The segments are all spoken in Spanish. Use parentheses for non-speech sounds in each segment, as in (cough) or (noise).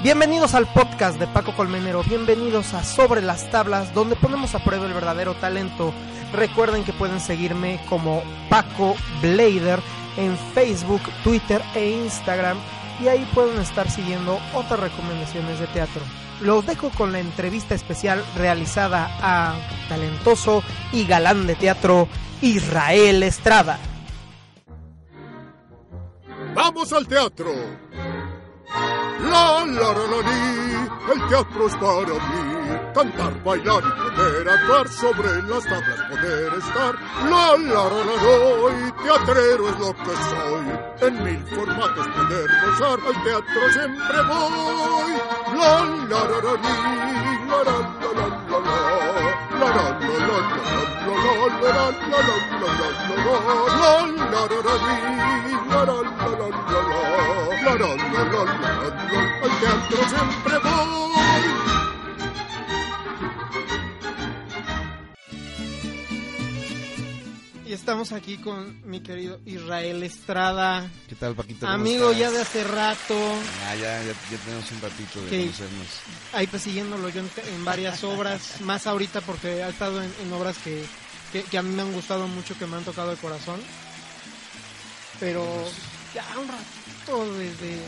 Bienvenidos al podcast de Paco Colmenero, bienvenidos a Sobre las Tablas, donde ponemos a prueba el verdadero talento. Recuerden que pueden seguirme como Paco Blader en Facebook, Twitter e Instagram y ahí pueden estar siguiendo otras recomendaciones de teatro. Los dejo con la entrevista especial realizada a talentoso y galán de teatro Israel Estrada. ¡Vamos al teatro! La la la la li, el teatro es para mí. Cantar, bailar y poder actuar sobre las tablas, poder estar. La la la la la, y teatrero es lo que soy. En mil formatos poder gozar, al teatro siempre voy. La la la la li, la la la la la la. Al teatro siempre voy Y estamos aquí con mi querido Israel Estrada, ¿Qué tal, Paquito? ¿Cómo amigo ya de hace rato, Ah, ya, ya, ya tenemos un ratito de conocernos. ahí persiguiéndolo yo en, en varias obras, (laughs) más ahorita porque ha estado en, en obras que, que, que a mí me han gustado mucho, que me han tocado el corazón. Pero ya un ratito desde,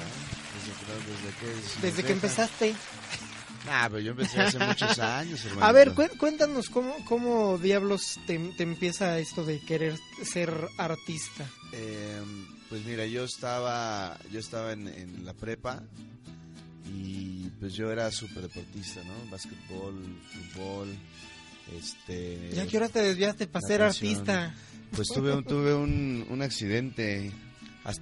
Desde, desde que, desde que empezaste. Ah, pero yo empecé hace muchos años, hermano. A ver, cué- cuéntanos cómo, cómo diablos te, te empieza esto de querer ser artista. Eh, pues mira, yo estaba, yo estaba en, en la prepa y pues yo era súper deportista, ¿no? Básquetbol, fútbol, este... ¿Ya qué hora te desviaste para ser artista? Pues tuve, un- tuve un, un accidente.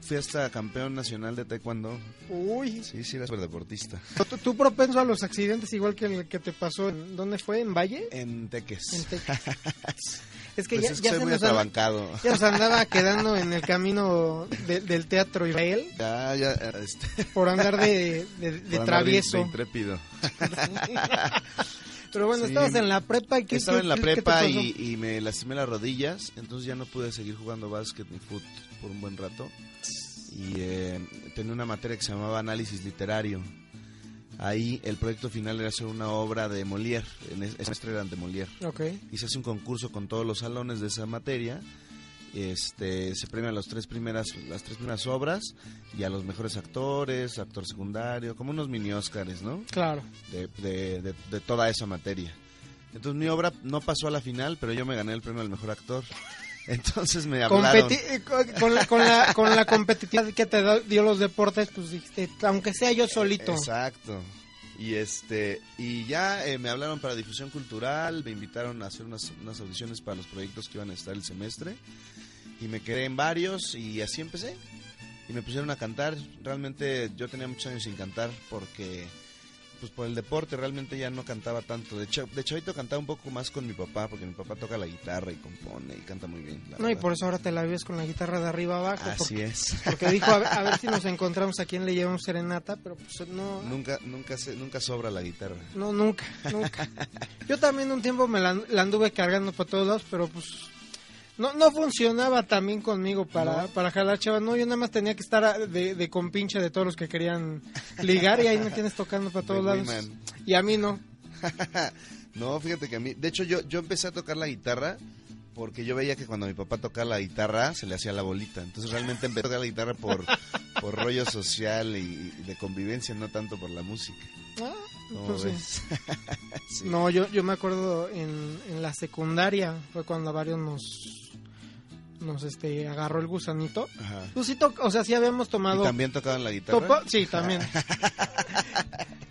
Fui hasta campeón nacional de taekwondo. Uy, Sí, sí, era deportista. ¿tú, tú propenso a los accidentes igual que el que te pasó. ¿en ¿Dónde fue? ¿En Valle? En Teques. En Texas. (laughs) Es que Pues ya, es que ya se muy nos atrabancado. ya nos andaba quedando en el camino de- del teatro Israel (laughs) Ya, ya, este, (laughs) por andar de, de- de por andar travieso. de intrépido. Pero bueno, Sí. estabas en la prepa y ¿qué, Estaba qué- en la prepa y, y me lastimé las rodillas, entonces ya no pude seguir jugando básquet ni fútbol por un buen rato. Y eh, tenía una materia que se llamaba análisis literario. Ahí el proyecto final era hacer una obra de Molière, en ese semestre eran de Molière. Ok. y se hace un concurso con todos los salones de esa materia. Este, se premian las tres primeras las tres primeras obras y a los mejores actores, actor secundario, como unos mini Óscares, ¿no? Claro. De, de, de- de toda esa materia. Entonces mi obra no pasó a la final, pero yo me gané el premio al mejor actor. Entonces me hablaron. Competi- eh, con, la, con, la, con la competitividad que te dio los deportes, pues dijiste, aunque sea yo solito. Exacto. Y este y ya eh, me hablaron para difusión cultural, me invitaron a hacer unas, unas audiciones para los proyectos que iban a estar el semestre y me quedé en varios y así empecé. Y me pusieron a cantar. Realmente yo tenía muchos años sin cantar porque pues por el deporte realmente ya no cantaba tanto. De hecho, de chavito cantaba un poco más con mi papá porque mi papá toca la guitarra y compone y canta muy bien. la No, y por eso ahora te la vives con la guitarra de arriba abajo. Así porque, es. (laughs) porque dijo, a ver, a ver si nos (laughs) encontramos a quién le llevamos serenata, pero pues no, nunca nunca se, nunca sobra la guitarra. no, nunca, nunca. (laughs) Yo también un tiempo me la, la anduve cargando para todos lados, pero pues no, no funcionaba también conmigo para, ¿No? para jalar chavas. No, yo nada más tenía que estar a- de, de compinche de todos los que querían ligar y ahí me tienes tocando para todos lados. Y a mí no. (laughs) no, fíjate que a mí, de hecho yo, yo empecé a tocar la guitarra porque yo veía que cuando mi papá tocaba la guitarra se le hacía la bolita. Entonces realmente empecé a tocar la guitarra por, (laughs) por rollo social y, y de convivencia, no tanto por la música. Ah, ¿Cómo pues sí. ves? (laughs) Sí. No, yo, yo me acuerdo en, en la secundaria, fue cuando a varios nos, nos este, agarró el gusanito. Ajá. Pues sí, to- o sea, sí habíamos ¿Y tomado... también tocaban la guitarra? topo- sí, también. (laughs)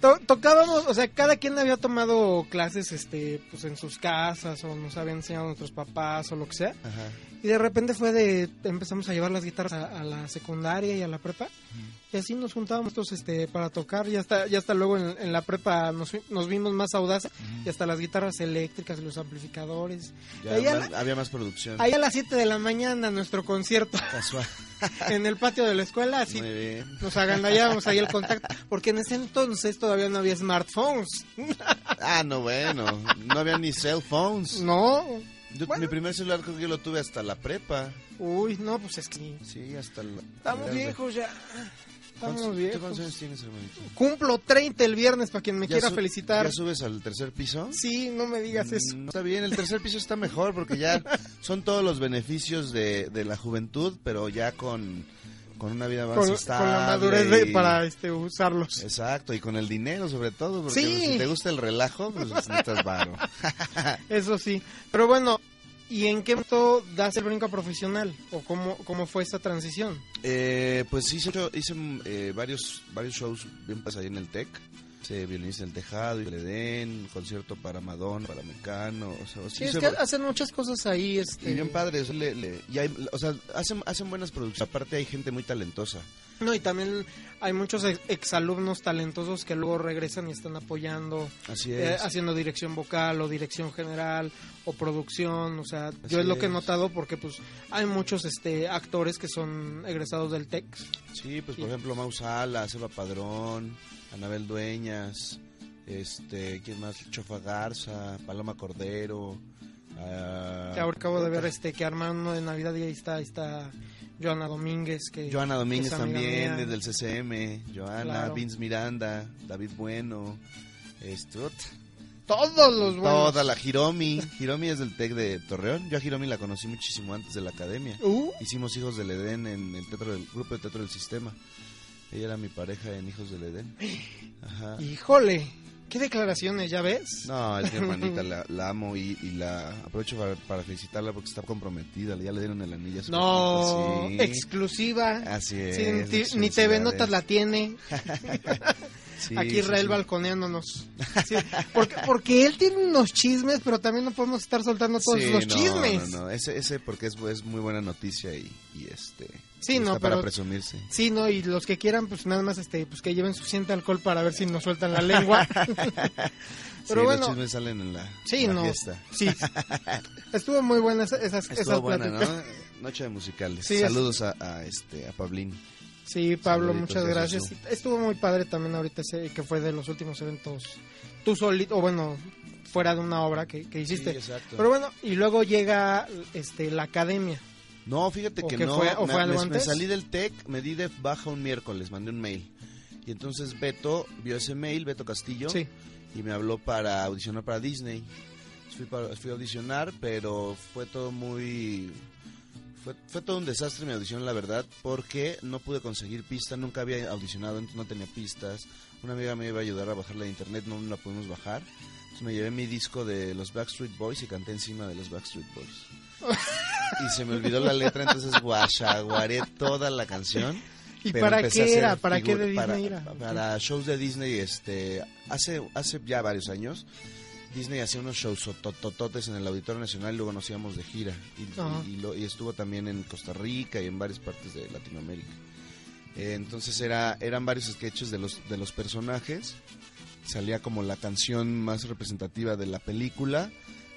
To- tocábamos, o sea, cada quien había tomado clases este, pues en sus casas o nos habían enseñado nuestros papás o lo que sea. Ajá. Y de repente fue de, empezamos a llevar las guitarras a, a la secundaria y a la prepa. Y así nos juntábamos todos este, para tocar. Ya hasta, ya hasta luego en, en la prepa nos, nos vimos más audaces. Y hasta las guitarras eléctricas y los amplificadores. Ya más- la- había más producción. Ahí a las 7 de la mañana nuestro concierto Casual. (laughs) en el patio de la escuela. Así Muy bien. nos agandallábamos ahí el contacto. Porque en ese entonces todavía no había smartphones. Ah, no, bueno. No había ni cell phones. No. Yo- Bueno. Mi primer celular creo que yo lo tuve hasta la prepa. Uy, no, pues es que Sí, hasta la... estamos viejos ya. ¿Cuántos, Estamos ¿tú viejos. ¿Cuántos años tienes, hermanito? Cumplo 30 el viernes para quien me ¿Ya quiera felicitar. ¿Ya subes al tercer piso? Sí, no me digas eso. Mm, Está bien, el tercer piso está mejor porque ya (laughs) son todos los beneficios de, de la juventud, pero ya con, con una vida más Con, estable. con la madurez de- y- para este usarlos. Exacto, y con el dinero sobre todo, porque Sí. si te gusta el relajo, pues necesitas varo. (laughs) Eso sí. Pero bueno, ¿y en qué momento das el brinco profesional? ¿O cómo, cómo fue esta transición? Eh, pues hice, hice eh, varios, varios shows bien pasados ahí en el TEC. Hice Violinista en el Tejado, y el Edén, concierto para Madonna, para Mecano. O sea, sí Sí, es hice que va- hacen muchas cosas ahí. Este... y bien padres. le- le- y hay, o sea, hacen, hacen buenas producciones. Aparte hay gente muy talentosa. No, y también hay muchos ex- exalumnos talentosos que luego regresan y están apoyando, Así eh, es. haciendo dirección vocal o dirección general o producción. O sea, yo Así es lo que he es. notado porque pues hay muchos este actores que son egresados del TEC. Sí, pues por ejemplo Mau Salas, Eva Padrón, Anabel Dueñas, este, ¿quién más? Chofa Garza, Paloma Cordero. ah, Que ahora acabo de ver este que armaron uno de Navidad y ahí está, ahí está Joana Domínguez. Que, Joana Domínguez que también, mía. desde el CCM, Joana, Claro. Vince Miranda, David Bueno, este, Todos los buenos. toda la Hiromi. Hiromi es del TEC de Torreón. Yo a Hiromi la conocí muchísimo antes de la academia. Uh, Hicimos Hijos del Edén en el teatro del grupo de teatro del sistema. Ella era mi pareja en Hijos del Edén. Ajá. híjole, qué declaraciones, ¿ya ves? No, es mi hermanita, (laughs) la, la amo y, y la aprovecho para, para felicitarla porque está comprometida. Ya le dieron el anillo. a su No, sí. exclusiva. Así es. Sí, ni, ni TV. Notas la tiene. (laughs) Sí, Aquí Israel sí. balconeándonos. (laughs) Sí, porque, porque él tiene unos chismes, pero también no podemos estar soltando todos los no, chismes. No, no, ese, ese porque es, es muy buena noticia y, y este. Sí, no, para pero- presumirse. Sí, no, y los que quieran, pues nada más este, pues que lleven suficiente alcohol para ver si nos sueltan la lengua. (laughs) (laughs) Pero sí, bueno, los salen en la, sí, en la no. fiesta. Sí. (laughs) Estuvo muy buena esa- esas, Estuvo esas buena. ¿no? Noche de musicales. Sí, es- Saludos a, a, este, a Pablín. Sí, Pablo, Saluditos muchas gracias. Estuvo muy padre también ahorita ese que fue de los últimos eventos. Tú solito, o bueno, fuera de una obra que, que hiciste. Sí, exacto. Pero bueno, y luego llega este la academia. No, fíjate ¿O que no. fue? ¿O me, fue algo me- me antes? salí del TEC, me di de baja un miércoles, mandé un mail. Y entonces Beto vio ese mail, Beto Castillo, Sí. y me habló para audicionar para Disney. Fui, para- fui a audicionar, pero fue todo muy... Fue, fue todo un desastre mi audición, la verdad, porque no pude conseguir pista, nunca había audicionado, entonces no tenía pistas. Una amiga me iba a ayudar a bajarla de internet, no la pudimos bajar. Entonces me llevé mi disco de los Backstreet Boys y canté encima de los Backstreet Boys. (laughs) y se me olvidó la letra, entonces guachaguaré toda la canción. (laughs) ¿Y pero para qué era? ¿Para qué de para- Disney era? Para shows de Disney, este, hace, hace ya varios años, Disney hacía unos shows totototes en el Auditorio Nacional y luego nos íbamos de gira. Y, Ajá. y- y lo- y estuvo también en Costa Rica y en varias partes de Latinoamérica. Eh, entonces era, eran varios sketches de los, de los personajes. Salía como la canción más representativa de la película.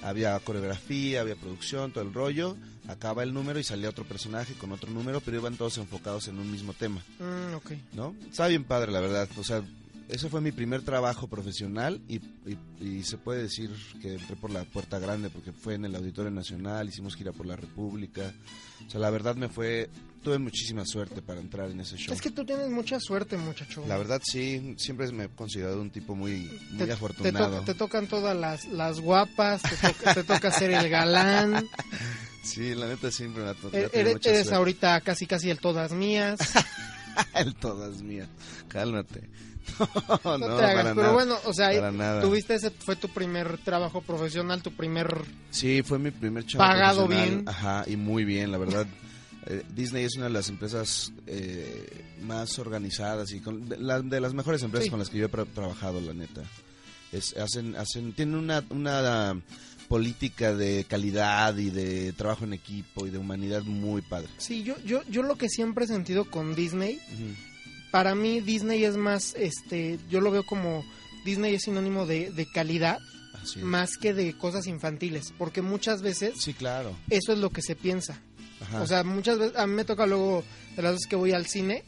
Había coreografía, había producción, todo el rollo. Acaba el número y salía otro personaje con otro número, pero iban todos enfocados en un mismo tema. Mm, ok. ¿no? Estaba bien padre, la verdad. O sea, ese fue mi primer trabajo profesional y, y- y se puede decir que entré por la puerta grande porque fue en el Auditorio Nacional, hicimos gira por la República. O sea, la verdad me fue, tuve muchísima suerte para entrar en ese show. Es que tú tienes mucha suerte, muchacho. La verdad sí, siempre me he considerado un tipo muy, muy te, te, afortunado. to- te tocan todas las, las guapas, te, toca- te toca ser el galán. (laughs) Sí, la neta siempre me ha to- me ha eres ahorita casi casi el todas mías. (laughs) El todas mías. Cálmate. No, No, te hagas, pero nada. bueno, o sea, tuviste ese, fue tu primer trabajo profesional, tu primer... Sí, fue mi primer chavo Pagado bien. Ajá, y muy bien, la verdad. (laughs) Eh, Disney es una de las empresas eh, más organizadas y con, de, la- de las mejores empresas Sí. con las que yo he tra- trabajado, la neta. Es, hacen, hacen, tienen una, una política de calidad y de trabajo en equipo y de humanidad muy padre. Sí, yo, yo, yo lo que siempre he sentido con Disney, Ujú. Para mí Disney es más, este, yo lo veo como Disney es sinónimo de, de calidad más que de cosas infantiles, porque muchas veces Sí, claro. eso es lo que se piensa. Ajá. O sea, muchas veces, a mí me toca luego, de las veces que voy al cine,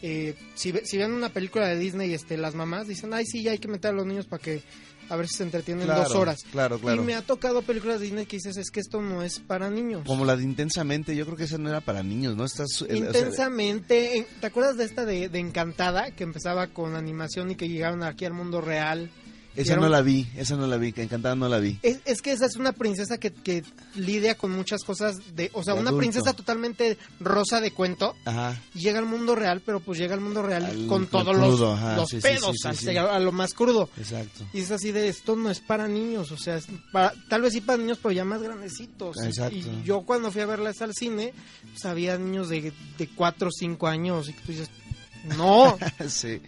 eh, si, si ven una película de Disney, este, las mamás dicen, ay, sí, ya hay que meter a los niños para que, a ver si se entretienen Claro, dos horas. Claro, claro. Y me ha tocado películas de Disney que dices, es que esto no es para niños. Como la de Intensamente, yo creo que esa no era para niños, ¿no? Estás, el- o sea, Intensamente, ¿te acuerdas de esta de, de Encantada que empezaba con animación y que llegaron aquí al mundo real? Esa no la vi, esa no la vi, que encantada no la vi. Es, es que esa es una princesa que, que lidia con muchas cosas de, o sea, De una adulto. princesa totalmente rosa de cuento. Ajá. llega al mundo real, pero pues llega al mundo real Al- con todos crudo, los, ajá, los sí, pedos, sí, a lo más crudo. Exacto. Y es así de esto no es para niños, o sea, es para- tal vez sí para niños, pero ya más grandecitos. Exacto. Y yo cuando fui a verlas al cine, pues había niños de, de 4 o 5 años y tú dices, no, (laughs) sí.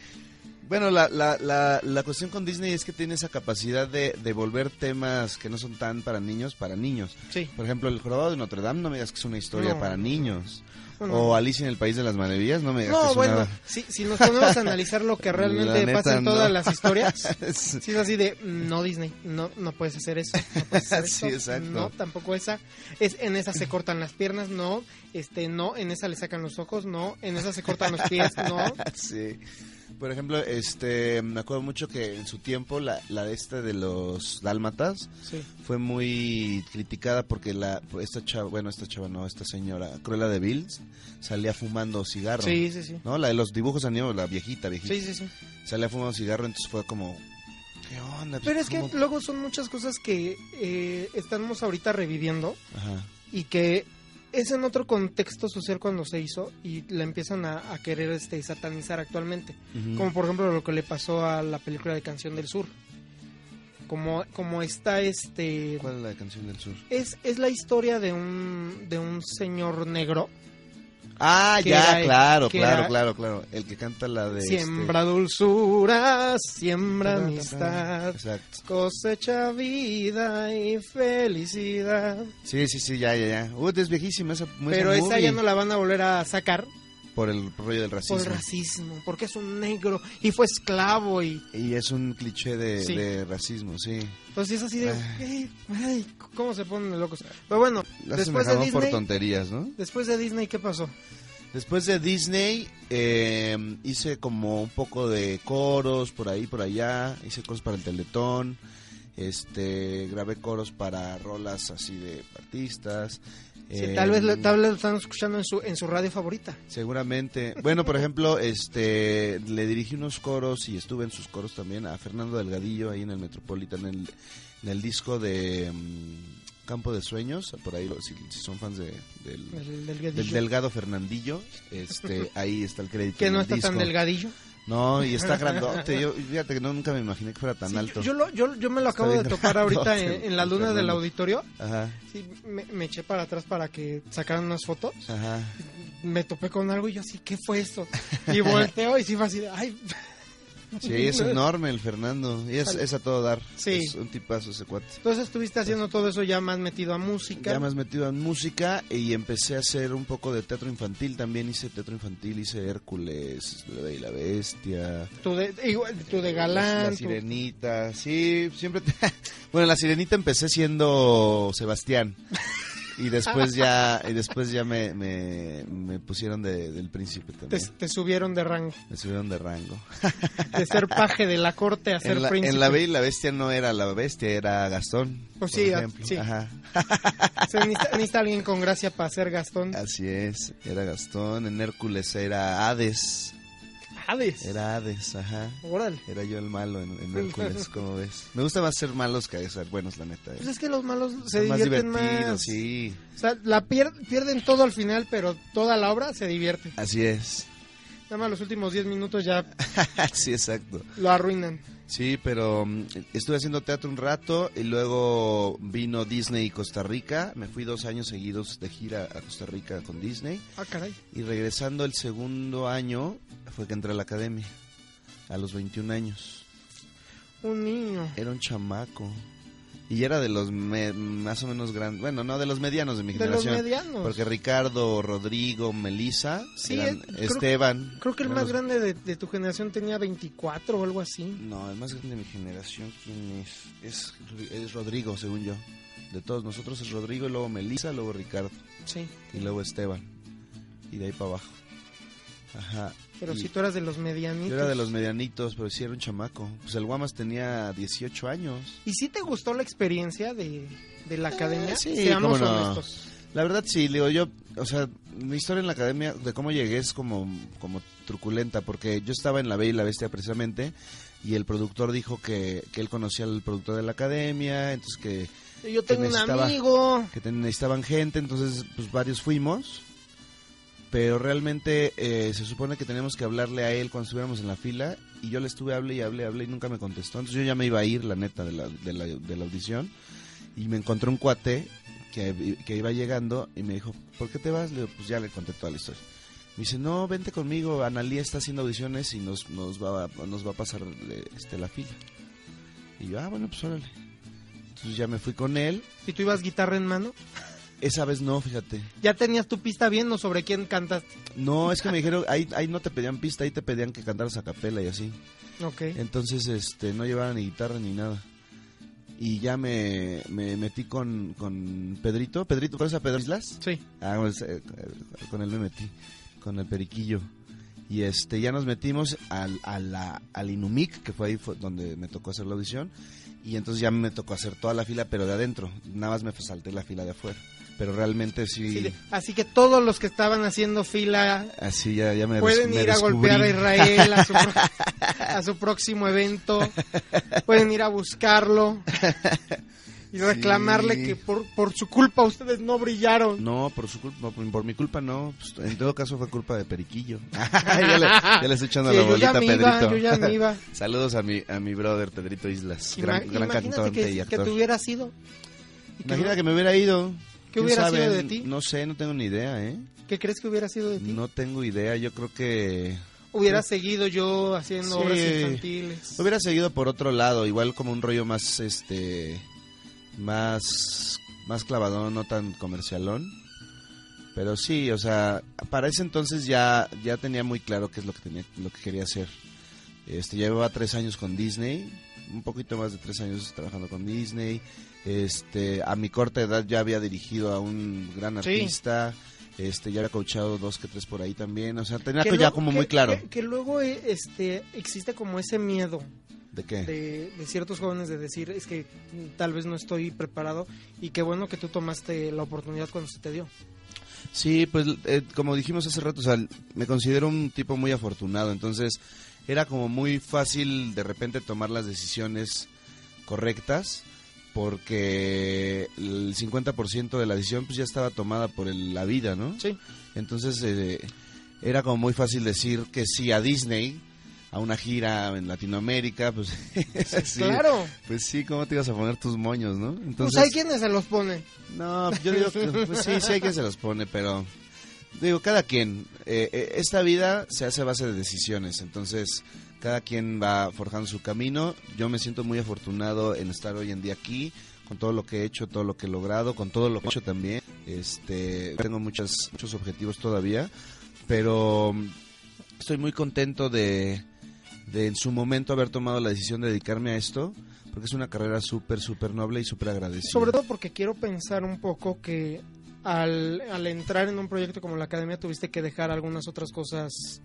Bueno, la, la, la, la cuestión con Disney es que tiene esa capacidad de, de volver temas que no son tan para niños, para niños. sí. Por ejemplo, El Jorobado de Notre Dame, no me digas que es una historia No. para niños. O Alicia en el País de las Maravillas, no me digas que es bueno, una... si, si nos ponemos a analizar lo que (laughs) realmente neta, pasa en todas las historias, (laughs) Sí. Sí, es así de, no Disney, no, no puedes hacer eso, no puedes hacer (laughs) Sí, esto, exacto. no, tampoco esa, es, en esa se cortan las piernas, no, este, no, en esa le sacan los ojos, no, en esa se cortan los pies, no, sí. Por ejemplo, este, me acuerdo mucho que en su tiempo la, la de esta de los dálmatas sí, fue muy criticada porque la esta chava, bueno, esta chava no, esta señora Cruella de Bills salía fumando cigarro. sí, sí, sí, ¿No? La de los dibujos animados, la viejita, viejita. sí, sí, sí. Salía fumando cigarro, entonces fue como ¿Qué onda? Pero es que ¿Cómo? luego son muchas cosas que eh, estamos ahorita reviviendo Ajá. y que es en otro contexto social cuando se hizo y la empiezan a, a querer este satanizar actualmente. Como por ejemplo lo que le pasó a la película de Canción del Sur. Como, como está este... ¿Cuál es la canción del sur? Es, es la historia de un, de un señor negro. Ah, ya, claro, claro, era- claro, claro. El que canta la de siembra dulzura, siembra este... amistad, Exacto. cosecha vida y felicidad. Sí, sí, sí, ya, ya, ya. Uy, es viejísima esa muy Pero esa esa movie. ya no la van a volver a sacar Por el rollo del racismo. por racismo, porque es un negro y fue esclavo y Y es un cliché de, Sí. de racismo, sí. entonces es así de, Ay. "Ey, ay, ¿cómo se ponen locos? Pero bueno, La hacen después de jamón por Disney, tonterías, ¿no? después de Disney, ¿qué pasó? Después de Disney, eh, hice como un poco de coros por ahí, por allá. Hice coros para el Teletón. Este, grabé coros para rolas así de artistas. Sí, tal vez lo- tal vez lo están escuchando en su en su radio favorita. Seguramente. Bueno, por ejemplo, este, le dirigí unos coros y estuve en sus coros también a Fernando Delgadillo ahí en el Metropolitan, en el, en el disco de mm, Campo de Sueños. Por ahí, si, si son fans de, del. Delgado Fernandillo, este, (laughs) ahí está el crédito. que no está tan delgadillo. No, y está grandote. Yo, fíjate que no, nunca me imaginé que fuera tan Sí, alto. Yo, lo- yo, yo me lo acabo de topar ahorita en, (laughs) en la luna del auditorio. Ajá, Sí, me, me eché para atrás para que sacaran unas fotos. ajá. Me topé con algo y yo así, ¿qué fue eso? Y volteo y sí fue así de, ay. Sí, es (laughs) enorme el Fernando. Y es, a todo dar. Sí. Es un tipazo ese cuate. Entonces estuviste haciendo todo eso ya más metido a música. Ya has metido en música y empecé a hacer un poco de teatro infantil. También hice teatro infantil, hice Hércules, La Bella y la Bestia. Tú de, igual, tú de La galán. tú- Sirenita. Sí, siempre. te- (laughs) bueno, La Sirenita empecé siendo Sebastián. (laughs) Y después ya y después ya me, me, me pusieron de, del príncipe te, también. te subieron de rango. Me subieron de rango. De ser paje de la corte a ser En la, príncipe. en la Bella y la Bestia no era la bestia, era Gastón. Pues por sí, a- ejemplo. sí. Ajá. (laughs) Se necesita, necesita alguien con gracia para ser Gastón. Así es, era Gastón. En Hércules era Hades. Hades. Era Hades, ajá. Órale. Era yo el malo en, en Hércules, (laughs) como ves. Me gusta más ser malos que ser buenos, la neta. eh. Pues es que los malos se Son más divierten divertidos, más. sí. O sea, la pier- pierden todo al final, pero toda la obra se divierte. Así es. Nada más los últimos 10 minutos ya (laughs) sí, exacto. lo arruinan. Sí, pero mm, estuve haciendo teatro un rato y luego vino Disney y Costa Rica. Me fui dos años seguidos de gira a Costa Rica con Disney. Ah, caray. Y regresando el segundo año fue que entré a la academia. A los 21 años. Un niño. Era un chamaco. Y era de los me- más o menos grandes, bueno, no, de los medianos de mi De los generación. medianos. Porque Ricardo, Rodrigo, Melissa, Sí, eran- eh, creo- Esteban. Creo que el más grande de, de tu generación tenía 24 o algo así. No, el más grande de mi generación, ¿quién es? Es, es Rodrigo, según yo. De todos nosotros es Rodrigo, y luego Melissa, luego Ricardo, Sí. y luego Esteban. Y de ahí para abajo. Ajá. Pero Y si tú eras de los medianitos. Yo era de los medianitos, pero sí era un chamaco. Pues el Guamas tenía 18 años. ¿Y si te gustó la experiencia de, de la academia? Eh, sí, Seamos no. honestos. La verdad sí, digo yo, o sea, mi historia en la academia, de cómo llegué es como, como truculenta, porque yo estaba en La Bella y la Bestia precisamente, y el productor dijo que, que él conocía al productor de la academia, entonces que, Yo tengo un amigo. que necesitaban gente, entonces pues varios fuimos, pero realmente eh, se supone que tenemos que hablarle a él cuando estuviéramos en la fila, y yo le estuve, hable y hable, hable, y nunca me contestó, entonces yo ya me iba a ir, la neta, de la, de la, de la audición, y me encontré un cuate que, que iba llegando y me dijo, ¿por qué te vas? Le digo, pues ya le conté toda la historia. Me dice, no, vente conmigo, Analía está haciendo audiciones y nos, nos, va, a, nos va a pasar este, la fila. Y yo, ah, bueno, pues órale. Entonces ya me fui con él. Si tú ibas guitarra en mano, Esa vez no, fíjate. ya tenías tu pista bien o sobre quién cantaste. No, es que me dijeron, ahí, ahí no te pedían pista, ahí te pedían que cantaras a capela y así. Ok. Entonces, este, no llevaba ni guitarra ni nada. Y ya me, me metí con, con Pedrito. Pedrito, ¿conoces a Pedro Islas? Sí. Ah, pues, eh, con él me metí, con el periquillo. Y este ya nos metimos al, a la- al Inumic, que fue ahí fue donde me tocó hacer la audición. Y entonces ya me tocó hacer toda la fila, pero de adentro. Nada más me salté la fila de afuera. Pero realmente sí, así que todos los que estaban haciendo fila así ya, ya me pueden des- me ir a golpear a Israel a su, (laughs) a su próximo evento. Pueden ir a buscarlo y reclamarle Sí. que por, por su culpa ustedes no brillaron. No, por su culpa, por, por mi culpa no. Pues, en todo caso fue culpa de Periquillo. (laughs) ya, le, ya le estoy echando Sí, la bolita a iba, Pedrito. yo ya me iba. (laughs) Saludos a mi, a mi brother Pedrito Islas, gran, Ima- gran imagínate cantante que, y que actor. te hubiera sido. que Imagina que me hubiera ido. ¿Qué ¿Quién hubiera sabe? sido de ti? No sé, no tengo ni idea, ¿eh? ¿Qué crees que hubiera sido de ti? No tengo idea. Yo creo que Hubiera seguido yo haciendo Sí. obras infantiles. hubiera seguido por otro lado, igual como un rollo más, este, más, más clavadón, no tan comercialón. Pero sí, o sea, para ese entonces ya, ya tenía muy claro qué es lo que tenía, lo que quería hacer. Este, llevaba tres años con Disney, un poquito más de tres años trabajando con Disney. Este, a mi corta edad ya había dirigido a un gran Sí. artista. Este, ya había coachado dos que tres por ahí también. O sea, tenía Que ya luego- como que- muy claro. Que, que luego eh, este, existe como ese miedo ¿De qué? de, de ciertos jóvenes de decir es que tal vez no estoy preparado y qué bueno que tú tomaste la oportunidad cuando se te dio. Sí, pues eh, como dijimos hace rato, o sea, me considero un tipo muy afortunado, entonces era como muy fácil de repente tomar las decisiones correctas porque el 50% de la decisión pues ya estaba tomada por el- la vida, ¿no? Sí. Entonces eh, era como muy fácil decir que sí a Disney, a una gira en Latinoamérica, pues (laughs) sí, Claro. pues sí, ¿cómo te ibas a poner tus moños, no? Entonces, pues hay quienes se los pone. no, yo digo que pues sí, sí hay quien se los pone, pero digo, cada quien. Eh, eh, esta vida se hace a base de decisiones, entonces cada quien va forjando su camino. Yo me siento muy afortunado en estar hoy en día aquí, con todo lo que he hecho, todo lo que he logrado, con todo lo que he hecho también. Este, tengo muchas, muchos objetivos todavía, pero mm, estoy muy contento de, de en su momento haber tomado la decisión de dedicarme a esto, porque es una carrera súper, súper noble y súper agradecida. Sobre todo porque quiero pensar un poco que al, al entrar en un proyecto como la academia tuviste que dejar algunas otras cosas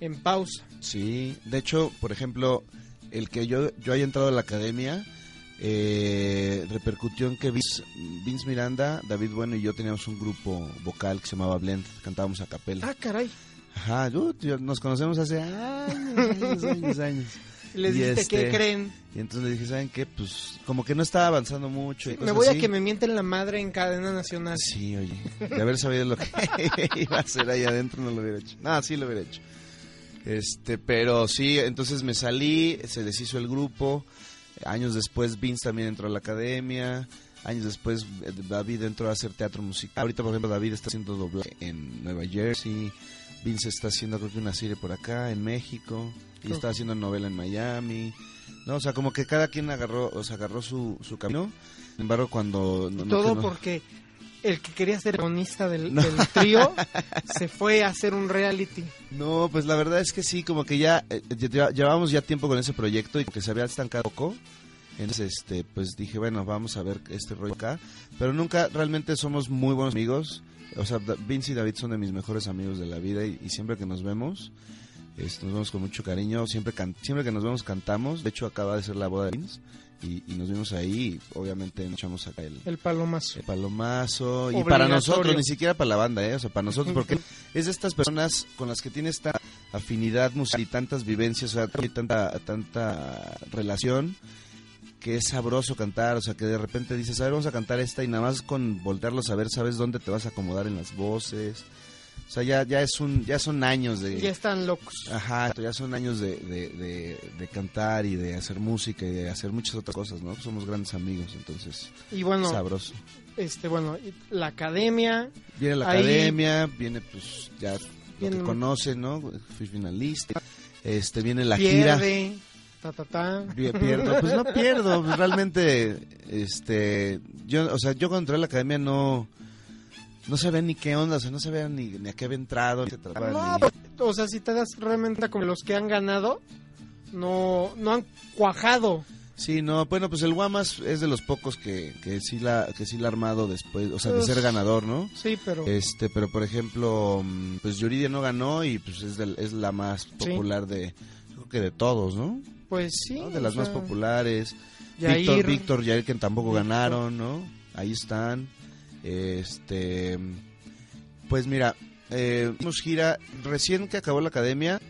en pausa. Sí, de hecho, por ejemplo, el que yo, yo haya entrado a la academia eh, repercutió en que Vince, Vince Miranda, David Bueno y yo teníamos un grupo vocal que se llamaba Blend, cantábamos a capela. Ah, caray. Ajá, uh, nos conocemos hace años, años, años, años. Y les Y dijiste, este, ¿qué creen? Y entonces le dije, ¿saben qué? Pues como que no estaba avanzando mucho. y me voy así. a que me mienten la madre en cadena nacional. Sí, oye, de haber sabido lo que (laughs) iba a hacer ahí adentro no lo hubiera hecho. No, sí lo hubiera hecho. Este, pero sí, entonces me salí, se deshizo el grupo. Años después Vince también entró a la academia. Años después eh, David entró a hacer teatro musical. Ahorita, por ejemplo, David está haciendo doblaje en Nueva Jersey. Vince está haciendo creo que una serie por acá en México. Y está haciendo novela en Miami. No, o sea, como que cada quien agarró, o sea, agarró su, su camino. Sin embargo, cuando... no- Todo no- porque el que quería ser protagonista del, No. del trío (laughs) se fue a hacer un reality. No, pues la verdad es que sí, como que ya eh, lle- llevábamos ya tiempo con ese proyecto y que se había estancado poco. Entonces, este, pues dije, bueno, vamos a ver este rollo acá. Pero nunca, realmente somos muy buenos amigos. O sea, Vince y David son de mis mejores amigos de la vida y, y siempre que nos vemos, nos vemos con mucho cariño. Siempre, can- siempre que nos vemos cantamos. De hecho, acaba de ser la boda de Vince y, y nos vimos ahí. Y obviamente nos echamos acá el, El palomazo. el palomazo. Y para nosotros, ni siquiera para la banda, ¿eh? O sea, para nosotros, porque (laughs) es de estas personas con las que tiene esta afinidad musical y tantas vivencias, o sea, y tanta, tanta relación, que es sabroso cantar, o sea, que de repente dices, a ver, vamos a cantar esta y nada más con voltearlos a ver, sabes dónde te vas a acomodar en las voces. O sea, ya, ya, es un, ya son años de... Ya están locos. Ajá, ya son años de, de, de- de cantar y de hacer música y de hacer muchas otras cosas, ¿no? Somos grandes amigos, entonces, Y bueno, sabroso. este bueno, la academia, Viene la Ahí- academia, viene pues ya Viene- lo que conocen, ¿no? Fui finalista. Este, viene la gira. Pierde, ta ta ta. Pi- Pierdo, pues no pierdo, pues, realmente, este, yo, o sea, yo cuando entré a la academia no, no sabía ni qué onda, o sea, no sabía ni, ni a qué había entrado, ni qué trataba, No, ni- o sea, si te das realmente como los que han ganado, no, no han cuajado. Sí, no, bueno, pues el Guamas es de los pocos que, que sí la, que sí la ha armado después, o sea, de Pues- ser ganador, ¿no? Sí, pero Este, pero por ejemplo, mm, pues Yuridia no ganó y pues es, del- es la más popular de, yo creo que de todos, ¿no? Pues sí. ¿no? De las más sea, populares. Yair, Víctor, Víctor, Yair, que tampoco Víctor. ganaron, ¿no? Ahí están. Este, pues mira, eh, hicimos gira, recién que acabó la academia,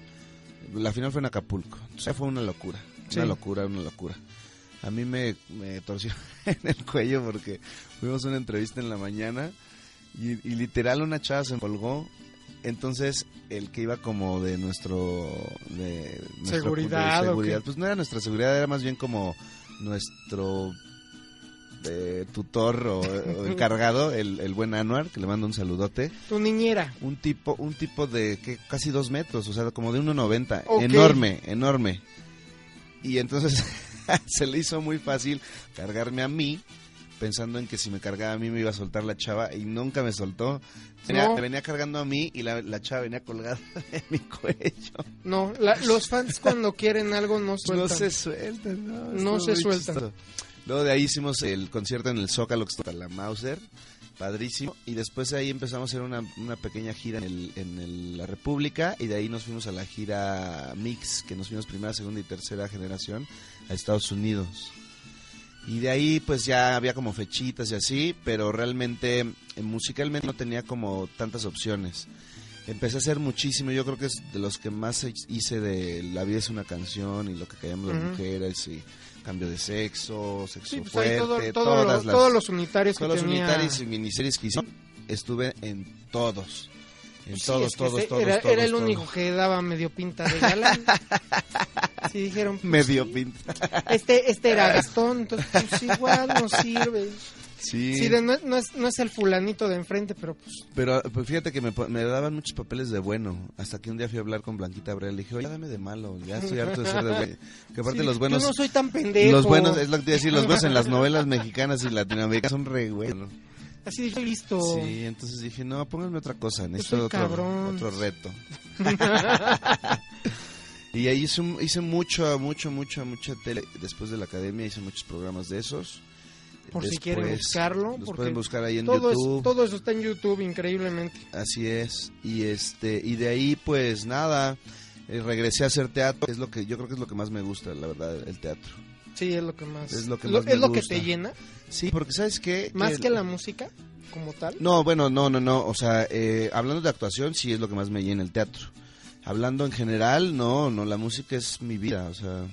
la final fue en Acapulco. Fue una locura, Sí. una locura, una locura. A mí me, me torció (laughs) en el cuello porque fuimos a una entrevista en la mañana y, y literal una chava se colgó. Entonces, el que iba como de nuestro... De nuestro- Seguridad, de ¿o seguridad, pues no era nuestra seguridad, era más bien como nuestro eh, tutor o, o (laughs) encargado, el, el buen Anuar, que le mando un saludote. Tu niñera. Un tipo, un tipo de que casi dos metros, o sea, como de 1,90. Ok. Enorme, enorme. Y entonces (laughs) se le hizo muy fácil cargarme a mí, pensando en que si me cargaba a mí me iba a soltar la chava, y nunca me soltó. No. Me venía cargando a mí y la, la chava venía colgada (laughs) en mi cuello. No, la- los fans cuando quieren algo no (laughs) No sueltan. se sueltan, no. No se sueltan. chistoso. Luego de ahí hicimos el concierto en el Zócalo, que está la Mauser, padrísimo. Y después de ahí empezamos a hacer una, una pequeña gira en, el- en el- la República. Y de ahí nos fuimos a la gira Mix, que nos fuimos primera, segunda y tercera generación a Estados Unidos. Y de ahí pues ya había como fechitas y así, pero realmente eh, musicalmente no tenía como tantas opciones. Empecé a hacer muchísimo, yo creo que es de los que más hice de La vida es una canción y lo que callamos las mujeres y cambio de sexo, sexo Sí, pues fuerte, todo, todo lo- todas las, todos los unitarios que todos los tenía. unitarios y miniseries que hicieron, estuve en todos. En Sí, todos, todos, todos, era, todos, era el todos. único que daba medio pinta de galán. (laughs) Sí, dijeron, pues, Medio pinta. (laughs) este, este era Gastón, entonces pues igual no sirve. Sí, Sí, de- no, no es, no es el fulanito de enfrente, pero pues pero pues, fíjate que me, me daban muchos papeles de bueno. Hasta que un día fui a hablar con Blanquita Abreu. Le dije, oye, dame de malo. Ya estoy harto de ser de bueno. Que aparte sí, los buenos... yo no soy tan pendejo. Los buenos, es lo que te iba a decir, los buenos en las novelas mexicanas y latinoamericanas son re buenos. Así dije, listo. Sí, entonces dije, no, pónganme otra cosa, necesito otro, cabrón. otro reto. (laughs) (laughs) y ahí hice, hice mucho, mucho, mucho, mucha tele. Después de la academia hice muchos programas de esos. Por si quieren buscarlo, Los pueden buscar ahí en todo, es- YouTube. todo eso está en YouTube, increíblemente. Así es. Y este y de ahí pues nada, eh, regresé a hacer teatro, es lo que yo creo que es lo que más me gusta, la verdad, el teatro. Sí, es lo que más. Es lo que lo, más me es lo que te llena, Sí, porque sabes qué? más que la música, como tal. No, bueno, no, no, no. O sea, eh, hablando de actuación, sí es lo que más me llena el teatro. Hablando en general, no, no, la música es mi vida. O sea,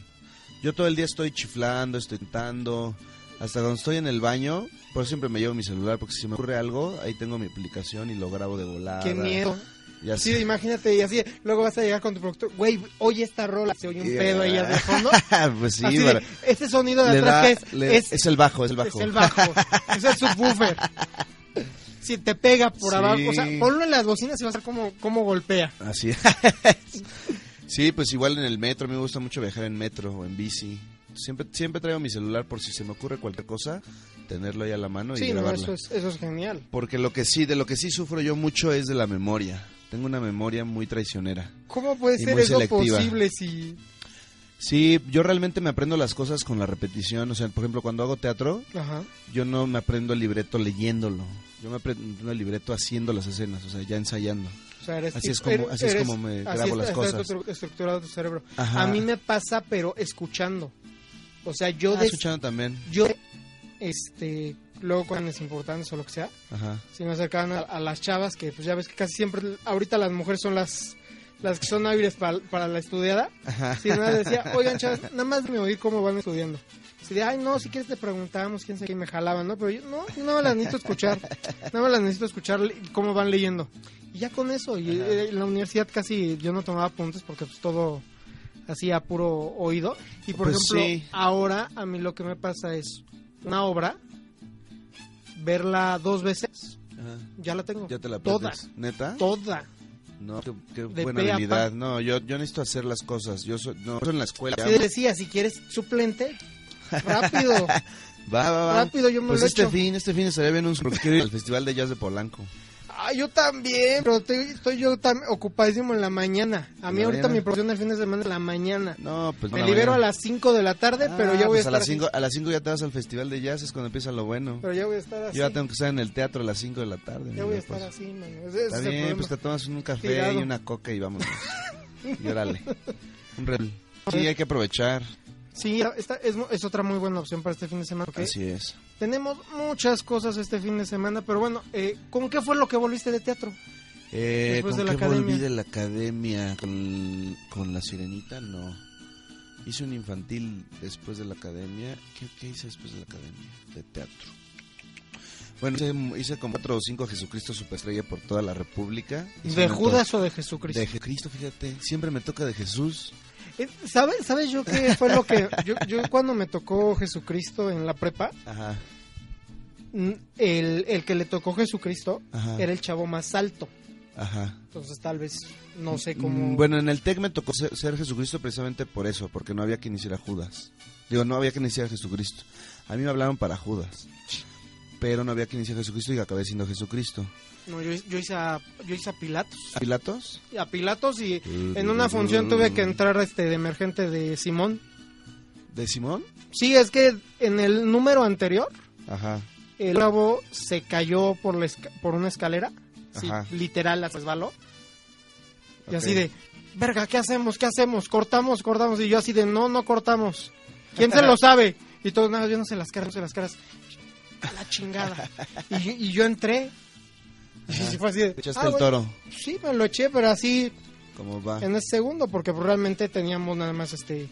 yo todo el día estoy chiflando, estoy cantando. Hasta cuando estoy en el baño, por eso siempre me llevo mi celular, porque si me ocurre algo, ahí tengo mi aplicación y lo grabo de volada. Qué miedo. Ya Sí, sé. imagínate, y así, luego vas a llegar con tu productor, güey, oye esta rola, se oye un Yeah. pedo ahí de fondo. (laughs) pues sí, Así de, para- este sonido de le atrás da- que es, le- es, es el bajo, es el bajo. es el bajo, es el (laughs) subwoofer. Si te pega por Sí. abajo, o sea, ponlo en las bocinas y vas a ver cómo, cómo golpea. Así es. sí, pues igual en el metro, a mí me gusta mucho viajar en metro o en bici. Siempre, siempre traigo mi celular por si se me ocurre cualquier cosa, tenerlo ahí a la mano y Sí, no, grabarla. eso es, eso es genial. Porque lo que sí, de lo que sí sufro yo mucho es de la memoria. Tengo una memoria muy traicionera. ¿Cómo puede Y ser eso selectiva. posible si... Sí, yo realmente me aprendo las cosas con la repetición. O sea, por ejemplo, cuando hago teatro, Ajá. yo no me aprendo el libreto leyéndolo. Yo me aprendo el libreto haciendo las escenas, o sea, ya ensayando. O sea, eres Así es como- eres- así es como me así grabo las cosas. estru- estructurado tu cerebro. Ajá. A mí me pasa, pero escuchando. O sea, yo Ah, de, escuchando también. yo este luego con es importantes o lo que sea, Ajá. si me acercaban a, a las chavas que pues ya ves que casi siempre ahorita las mujeres son las las que son hábiles para, para la estudiada. Ajá. Si nada decía, (laughs) "Oigan, chavas, nada más me oír cómo van estudiando." Si de, "Ay, no, si quieres te preguntamos, quién sabe qué", me jalaban, ¿no? Pero yo no, nada más las necesito escuchar. Nada más las necesito escuchar cómo van leyendo. Y ya con eso, y eh, en la universidad casi yo no tomaba apuntes porque pues todo hacía puro oído. Y por Pues ejemplo, sí. ahora a mí lo que me pasa es una obra, verla dos veces, Ajá. ya la tengo. Ya te la Toda. ¿Neta? toda. No, qué, qué buena habilidad. No, yo, yo necesito hacer las cosas. Yo soy, no, eso en la escuela. Te decía, si quieres suplente, rápido, (laughs) Va, va, va. rápido, yo me Pues lo este echo. fin, este fin estaría bien un al Festival de Jazz de Polanco. Ah, yo también, pero te- estoy yo tan ocupadísimo en la mañana. A mí ¿En la ahorita mañana? mi profesión del fin de semana es la mañana. No, pues Me libero a mañana. las 5 de la tarde, pero Ah, ya voy pues a a estar las así. 5 a las 5 ya te vas al Festival de Jazz, es cuando empieza lo bueno. Pero ya voy a estar así. Yo ya tengo que estar en el teatro a las 5 de la tarde. Ya voy a mi estar pues. así. Ese- ese Está es el bien, pues te tomas un café Tirado. y una coca y vámonos. (laughs) y órale. Un red. Sí, hay que aprovechar. Sí, esta es, es otra muy buena opción para este fin de semana. Así es. Tenemos muchas cosas este fin de semana, pero bueno, eh, ¿con qué fue lo que volviste de teatro? Eh, Después ¿Con de la qué academia. volví de la academia? ¿Con, con la sirenita? No. Hice un infantil después de la academia. ¿Qué, qué hice después de la academia? De teatro. Bueno, hice, hice como cuatro o cinco Jesucristo Superestrella por toda la República. Hice ¿De Judas o de Jesucristo? De Jesucristo, fíjate. Siempre me toca de Jesús. Eh, ¿Sabes, ¿Sabes yo qué fue lo que... Yo, yo cuando me tocó Jesucristo en la prepa, Ajá. mm, el, el que le tocó Jesucristo Ajá. era el chavo más alto. Ajá. Entonces tal vez, no sé Mm, cómo... Bueno, en el TEC me tocó ser, ser Jesucristo precisamente por eso, porque no había quien hiciera Judas. Digo, no había quien hiciera Jesucristo. A mí me hablaron para Judas. Pero no había quien hiciera Jesucristo y acabé siendo Jesucristo. No, yo, yo hice a, yo hice a Pilatos. ¿A Pilatos? A Pilatos y en una función tuve que entrar este de emergente de Simón. ¿De Simón? Sí, es que en el número anterior Ajá. el chavo se cayó por, la esca- por una escalera. Sí, literal, la resbaló. Y así de, verga, ¿qué hacemos? ¿Qué hacemos? ¿Cortamos? ¿Cortamos? Y yo así de, no, no cortamos. (laughs) ¿Quién se lo sabe? Y todos nada, viéndose las caras, viéndose las caras. A la chingada. (laughs) Y, yo- y yo entré. (laughs) Y sí, fue así de, Echaste "Ah, el bueno". toro. Sí, me lo eché, pero así ¿Cómo va? en ese segundo, porque realmente teníamos nada más este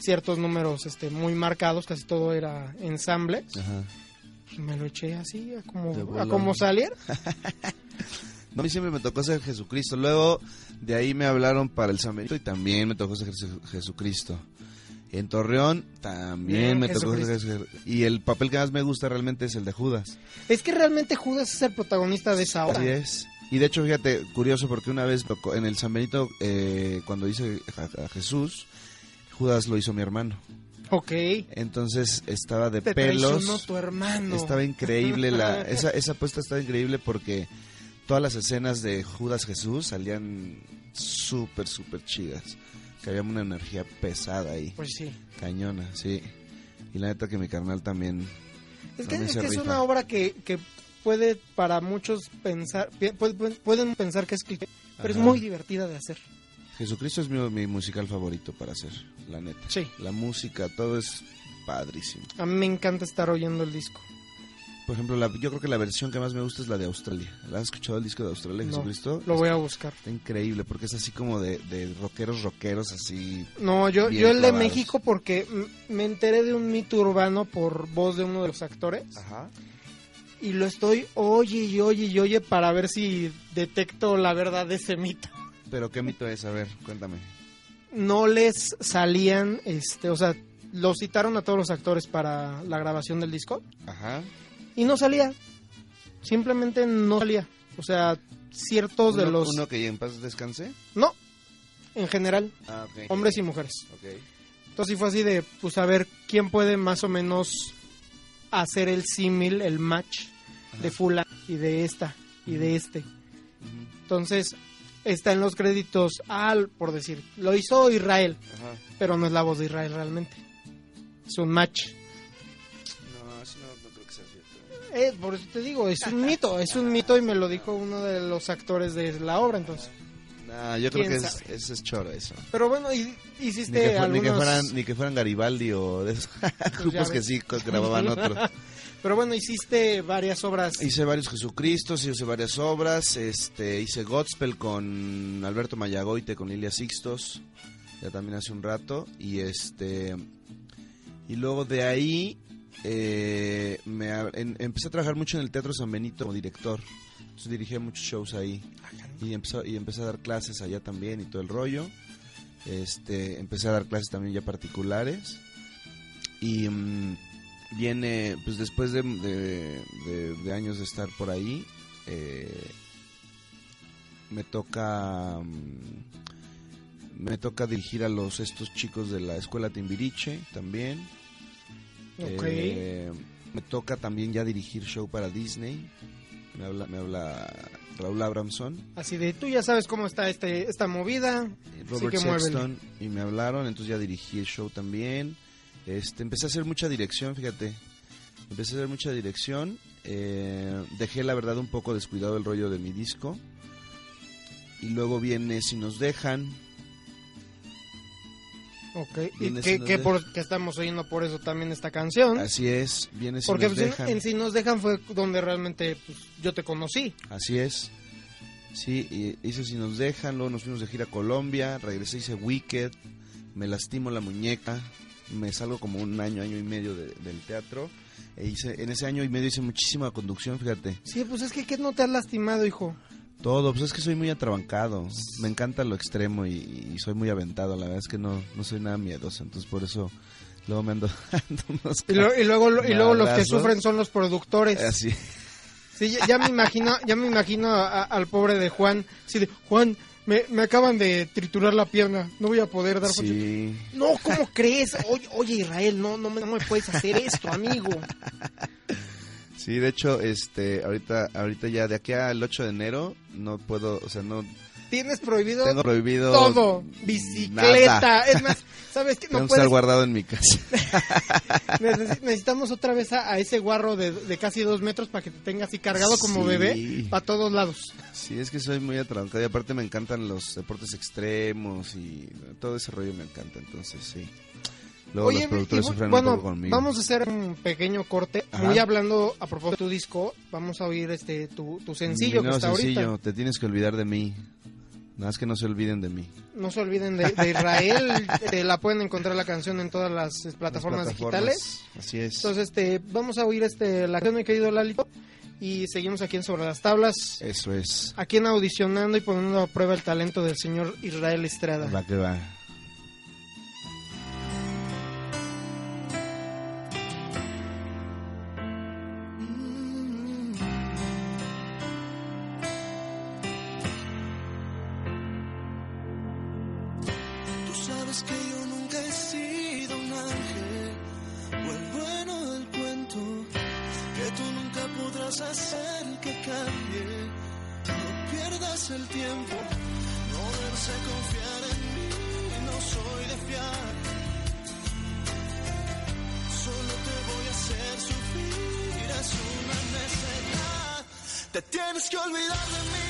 ciertos números este muy marcados, casi todo era ensamble. Ajá. Y me lo eché así, a como, a como saliera. (laughs) No, a mí siempre me tocó ser Jesucristo. Luego de ahí me hablaron para el San Benito y también me tocó ser Jesu- Jesucristo. En Torreón también me tocó. Y el papel que más me gusta realmente es el de Judas. Es que realmente Judas es el protagonista de esa obra. Así es. Y de hecho, fíjate, curioso porque una vez tocó en el San Benito, eh, cuando hice a, a Jesús, Judas lo hizo mi hermano. Ok. Entonces estaba de Te pelos. tu hermano. Estaba increíble la (laughs) esa esa apuesta estaba increíble porque todas las escenas de Judas Jesús salían súper súper chidas. Que había una energía pesada ahí, Pues sí. cañona, sí. Y la neta que mi carnal también Es que, es, que una obra que, que puede para muchos pensar, pueden pensar que es cliché, pero es muy divertida de hacer. Jesucristo es mi, mi musical favorito para hacer, la neta. Sí. La música, todo es padrísimo. A mí me encanta estar oyendo el disco. Por ejemplo, la- yo creo que la versión que más me gusta es la de Australia. ¿La has escuchado el disco de Australia, No, Jesucristo? Lo voy a buscar. Está increíble porque es así como de, de rockeros, rockeros, así. No, yo, yo el de. México porque me enteré de un mito urbano por voz de uno de los actores Ajá. y lo estoy oye y oye y oye para ver si detecto la verdad de ese mito. Pero qué mito es, a ver, cuéntame. No les salían, este, o sea, los citaron a todos los actores para la grabación del disco Ajá. Y no salía. Simplemente no salía. O sea, ciertos de los... Uno que en paz descanse. No, en general, Ah, hombres y mujeres. Ok. Entonces sí fue así de, pues a ver quién puede más o menos hacer el símil, el match de Fula y de esta y de este. Entonces está en los créditos al, por decir, lo hizo Israel, Ajá. pero no es la voz de Israel realmente. Es un match. Eh, por eso te digo, es un mito, es un mito y me lo dijo uno de los actores de la obra, entonces. No, yo creo ¿Quién que es, es, es choro eso. Pero bueno, Ni hiciste que, fu- ni que fueran, ni que fueran Garibaldi o de esos (laughs) grupos que sí grababan (laughs) otro. Pero bueno, hiciste varias obras. Hice varios Jesucristos, hice varias obras, este, hice Godspell con Alberto Mayagoite, con Lilia Sixtos, ya también hace un rato, y este, y luego de ahí eh, me, en- empecé a trabajar mucho en el Teatro San Benito como director, entonces dirigía muchos shows ahí, y empezó, y empecé a dar clases allá también y todo el rollo, este, empecé a dar clases también ya particulares, y mm, viene, pues después de, de- de- de años de estar por ahí, eh, me toca mm, me toca dirigir a los estos chicos de la escuela Timbiriche también. Ok. Eh, me toca también ya dirigir show para Disney. Me habla, me habla Raúl Abramson, Así de, tú ya sabes cómo está este esta movida. Robert. Sexton y me hablaron, entonces ya dirigí el show también. Este, empecé a hacer mucha dirección, fíjate. Empecé a hacer mucha dirección. eh, dejé la verdad un poco descuidado el rollo de mi disco. Y luego viene Si nos dejan. Ok. Y que, que, por, que estamos oyendo por eso también esta canción. Así es, viene Si Porque nos pues, en- dejan. en Si nos dejan fue donde realmente pues, yo te conocí. Así es. Sí, y hice Si nos dejan, luego nos fuimos de gira a Colombia, regresé, hice Wicked, me lastimo la muñeca, me salgo como un año, año y medio de- del teatro. E hice, en ese año y medio hice muchísima conducción, fíjate. Sí, pues es que ¿qué no te has lastimado, hijo? Todo, pues es que soy muy atrabancado, me encanta lo extremo y, y soy muy aventado, la verdad es que no, no soy nada miedoso, entonces por eso luego me ando (laughs) dando unos Y, lo- y luego, y luego los que sufren son los productores. Así, Sí, ya, ya me imagino, ya me imagino a- a- al pobre de Juan. Sí, de, Juan, me, me acaban de triturar la pierna, no voy a poder dar función". sí. No, ¿cómo crees? Oye, oye, Israel, no, no me, no me puedes hacer esto, amigo. (laughs) Sí, de hecho, este, ahorita, ahorita ya de aquí al 8 de enero no puedo, o sea, no Tienes prohibido tengo prohibido todo. Bicicleta. nada. Es más, ¿sabes qué? Tengo No que estar puedes. guardado en mi casa. (laughs) (laughs) Neces- Necesitamos otra vez a, a ese guarro de, de casi dos metros para que te tenga así cargado como Sí. bebé para todos lados. Sí, es que soy muy atrabancado y aparte me encantan los deportes extremos y todo ese rollo me encanta, entonces sí. Luego los productores y bueno, conmigo. vamos a hacer un pequeño corte. Ajá. Muy hablando a propósito de tu disco, vamos a oír este tu, tu sencillo Mi que está sencillo, ahorita. te tienes que olvidar de mí. Nada más que no se olviden de mí. No se olviden de, de Israel. (laughs) Eh, la pueden encontrar la canción en todas las eh, plataformas, Las digitales. Así es. Entonces, este, vamos a oír este la canción, mi querido Lalito. Y seguimos aquí en Sobre las Tablas. Eso es. Aquí en audicionando y poniendo a prueba el talento del señor Israel Estrada. Va que va. Sabes que yo nunca he sido un ángel o el bueno del cuento, que tú nunca podrás hacer que cambie. No pierdas el tiempo, no debes de confiar en mí, no soy de fiar. Solo te voy a hacer sufrir, es una necesidad. Te tienes que olvidar de mí,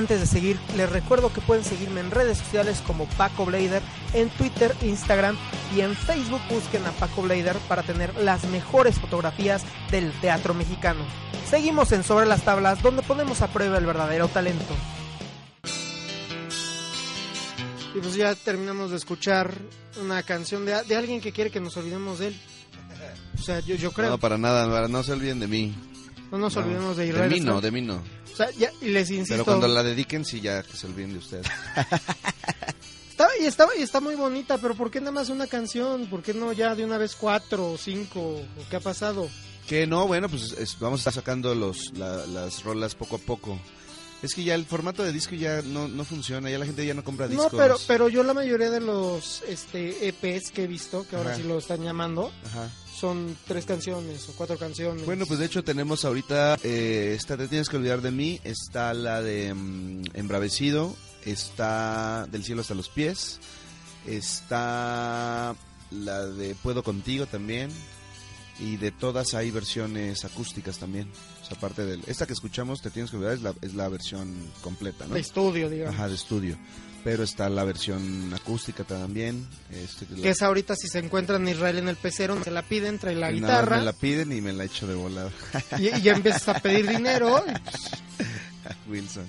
Antes de seguir, les recuerdo que pueden seguirme en redes sociales como Paco Blader, en Twitter, Instagram y en Facebook busquen a Paco Blader para tener las mejores fotografías del teatro mexicano. Seguimos en Sobre las Tablas, donde ponemos a prueba el verdadero talento. Y pues ya terminamos de escuchar una canción de, de alguien que quiere que nos olvidemos de él. O sea, yo, yo creo. No, para nada, para no se olviden de mí. No nos No. olvidemos de De Israel. mí no, de mí no. O sea, ya, y les insisto. Pero cuando la dediquen, sí, ya que se olviden de ustedes. (laughs) Está, y, está, y está muy bonita, pero ¿por qué nada más una canción? ¿Por qué no ya de una vez cuatro o cinco? ¿O ¿Qué ha pasado? Que no, bueno, pues es- vamos a estar sacando los, la- las rolas poco a poco. Es que ya el formato de disco ya no, no funciona, ya la gente ya no compra discos. No, pero, pero yo la mayoría de los este, EPs que he visto, que ahora Ajá. sí lo están llamando, Ajá. Son tres canciones o cuatro canciones. Bueno, pues de hecho tenemos ahorita, eh, esta Te tienes que olvidar de mí, está la de mm, Embravecido, está Del cielo hasta los pies, está la de Puedo contigo también, y de todas hay versiones acústicas también. O sea, aparte de esta que escuchamos, Te tienes que olvidar, es la, es la versión completa, ¿no? de estudio, digamos. Ajá, de estudio. Pero está la versión acústica también. Este, Que es ahorita si se encuentran en Israel en el pecero, se la piden, trae la que nada más guitarra Me la piden y me la echo de volada. y, y ya empiezas a pedir dinero. (laughs) Wilson.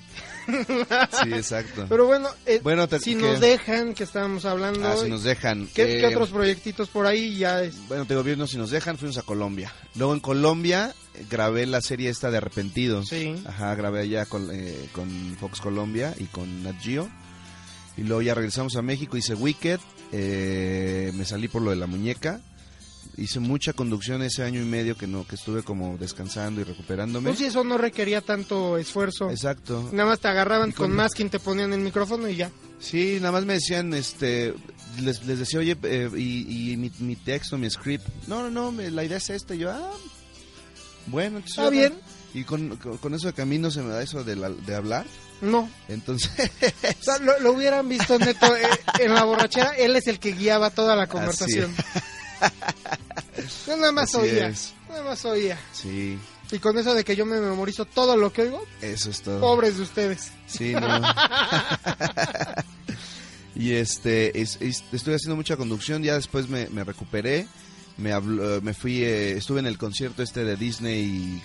Sí, exacto. Pero bueno, eh, Bueno, te- si que- nos dejan, que estábamos hablando, Ah, si nos dejan. ¿qué, Eh, qué otros proyectitos por ahí ya es? Bueno, te digo, bien, no, si nos dejan, fuimos a Colombia. Luego en Colombia eh, grabé la serie esta de Arrepentidos. Sí. Ajá, grabé allá con, eh, con Fox Colombia y con Nat Geo. Y luego ya regresamos a México, hice Wicked, eh, me salí por lo de la muñeca. Hice mucha conducción ese año y medio que no que estuve como descansando y recuperándome. Pues sí, eso no requería tanto esfuerzo. Exacto. Nada más te agarraban con, con- masking, te ponían el micrófono y ya. Sí, nada más me decían, este, les, les decía, oye, eh, y, y mi, mi texto, mi script, no, no, no, me- la idea es esta, y yo, ah, bueno, entonces, Está bien. Y con, con, eso de camino se me da eso de, la- de hablar, No. entonces, O sea, lo, lo hubieran visto neto eh, en la borrachera, él es el que guiaba toda la conversación. Yo nada más Así oía, es. nada más oía. sí, Y con eso de que yo me memorizo todo lo que oigo, eso es todo. pobres de ustedes. Sí, no. (laughs) y este, es- es- estuve haciendo mucha conducción, ya después me, me recuperé, me, habló- eh, me fui, eh, estuve en el concierto este de Disney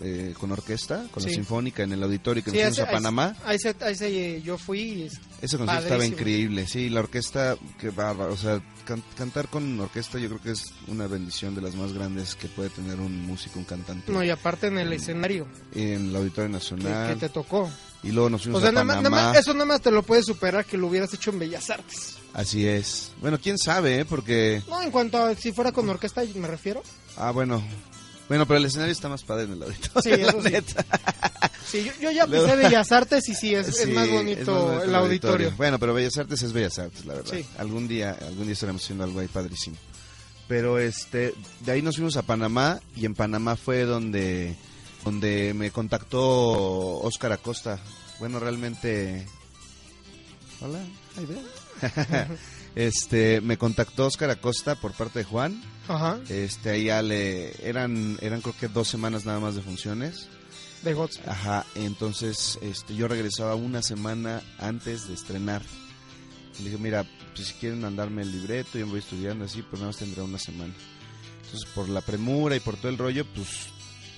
eh, con orquesta, con la sinfónica en el auditorio que Sí, nos fuimos a Panamá. A ese, a ese, eh, yo fui y es- Ese concierto estaba increíble, sí, la orquesta, que bárbaro, o sea, can- cantar con orquesta yo creo que es una bendición de las más grandes que puede tener un músico, un cantante No, y aparte en el escenario en el Auditorio Nacional. que te tocó. Y luego nos fuimos O sea, a nada más, nada más- eso nada más te lo puedes superar que lo hubieras hecho en Bellas Artes. Así es. Bueno, quién sabe, ¿eh? Porque... No, en cuanto a si fuera con orquesta me refiero. Ah, bueno. Bueno, pero el escenario está más padre en el auditorio. Sí, eso la sí. neta. Sí, yo, yo ya Luego- Bellas Artes y sí, es, más es bonito más bonito el auditorio. Bueno, pero Bellas Artes es Bellas Artes, la verdad. Sí. Algún día, algún día estaremos haciendo algo ahí padrísimo. Pero este, de ahí nos fuimos a Panamá y en Panamá fue donde, donde me contactó Oscar Acosta. Bueno, realmente, hola, ahí ve. (laughs) este, me contactó Oscar Acosta por parte de Juan. Ajá, Este, ahí ya le, eran, eran creo que dos semanas nada más de funciones. de Godspeed. Ajá, entonces este, yo regresaba una semana antes de estrenar. Le dije, mira, pues, si quieren mandarme el libreto, yo me voy estudiando así, pues nada más tendrá una semana. Entonces, por la premura y por todo el rollo, pues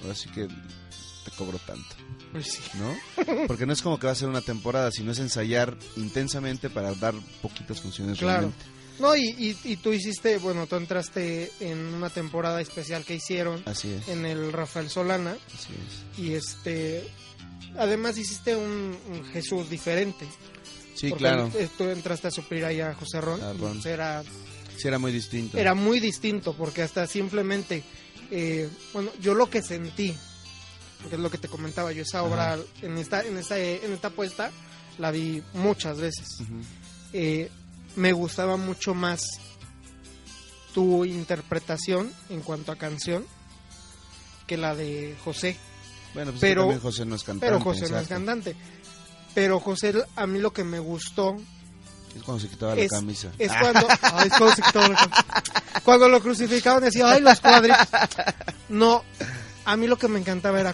ahora sí que te cobro tanto, sí. ¿no? Porque no es como que va a ser una temporada, sino es ensayar intensamente para dar poquitas funciones Claro. realmente. No, y, y, y tú hiciste, bueno, tú entraste en una temporada especial que hicieron Así es, en el Rafael Solana así es. y este, además hiciste un, un Jesús diferente. Sí, porque claro, eh, Tú entraste a suplir ahí a José Ron. pues, era, sí era muy distinto. era muy distinto porque hasta simplemente, eh, bueno, yo lo que sentí, porque es lo que te comentaba, yo esa obra en esta, en esta, en esta puesta la vi muchas veces. Eh, me gustaba mucho más tu interpretación en cuanto a canción que la de José. Bueno, pues Pero- que también José no es cantante. Pero José no es cantante. Pero José, a mí lo que me gustó Es cuando se quitaba es, la camisa. es cuando, (laughs) Ay, es cuando, se quitaba la camisa. Cuando lo crucificaban decía, ay, los cuadritos. (laughs) No, a mí lo que me encantaba era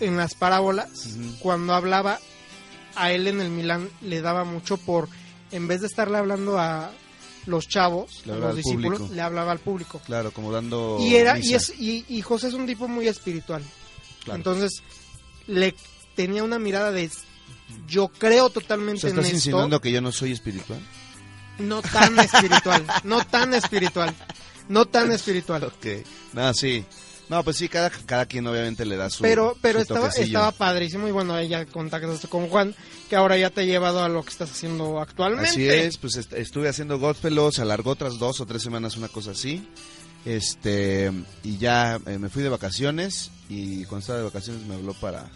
en las parábolas, cuando hablaba a él en el Milán le daba mucho por, en vez de estarle hablando a los chavos, a los discípulos, público. le hablaba al público. Claro, como dando. Y era y es y, y José es un tipo muy espiritual. Claro. Entonces le tenía una mirada de yo creo O totalmente sea, en ¿Estás esto. insinuando que yo no soy espiritual? No tan espiritual, no tan espiritual, no tan (laughs) espiritual. Ok. No, sí. No, pues sí, cada, cada quien obviamente le da su. Pero pero su estaba estaba padrísimo y bueno, ella contactaste con Juan, que ahora ya te ha llevado a lo que estás haciendo actualmente. Así es, pues est- estuve haciendo Godfellow, se alargó otras dos o tres semanas, una cosa así. Este, y ya eh, me fui de vacaciones y cuando estaba de vacaciones me habló para,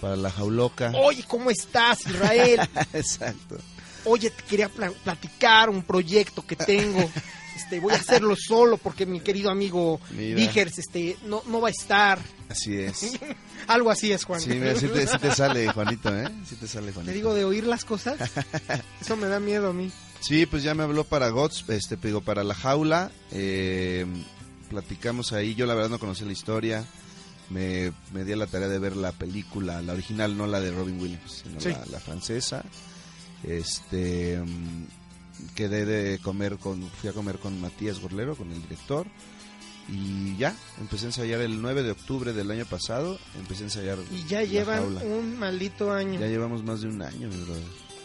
para la jauloca. Oye, ¿cómo estás, Israel? (laughs) Exacto. Oye, te quería pla- platicar un proyecto que tengo. (laughs) Este, voy a hacerlo solo porque mi querido amigo. Vigers este, no, no va a estar. Así es. (laughs) Algo así es, Juan. Sí, mira, sí te, sí te sale, Juanito, ¿eh? Sí te sale, Juanito. Te digo de oír las cosas. (laughs) Eso me da miedo a mí. Sí, pues ya me habló para Gods, este, digo, para la jaula. eh, platicamos ahí. Yo la verdad no conocía la historia. Me, me di a la tarea de ver la película, la original, no la de Robin Williams, sino Sí. la, la francesa. Este, mm, quedé de comer con, fui a comer con Matías Gorlero, con el director. Y ya, empecé a ensayar el 9 de octubre del año pasado. Empecé a ensayar. Y ya llevan Jaula. un maldito año. Ya llevamos más de un año, mi brother.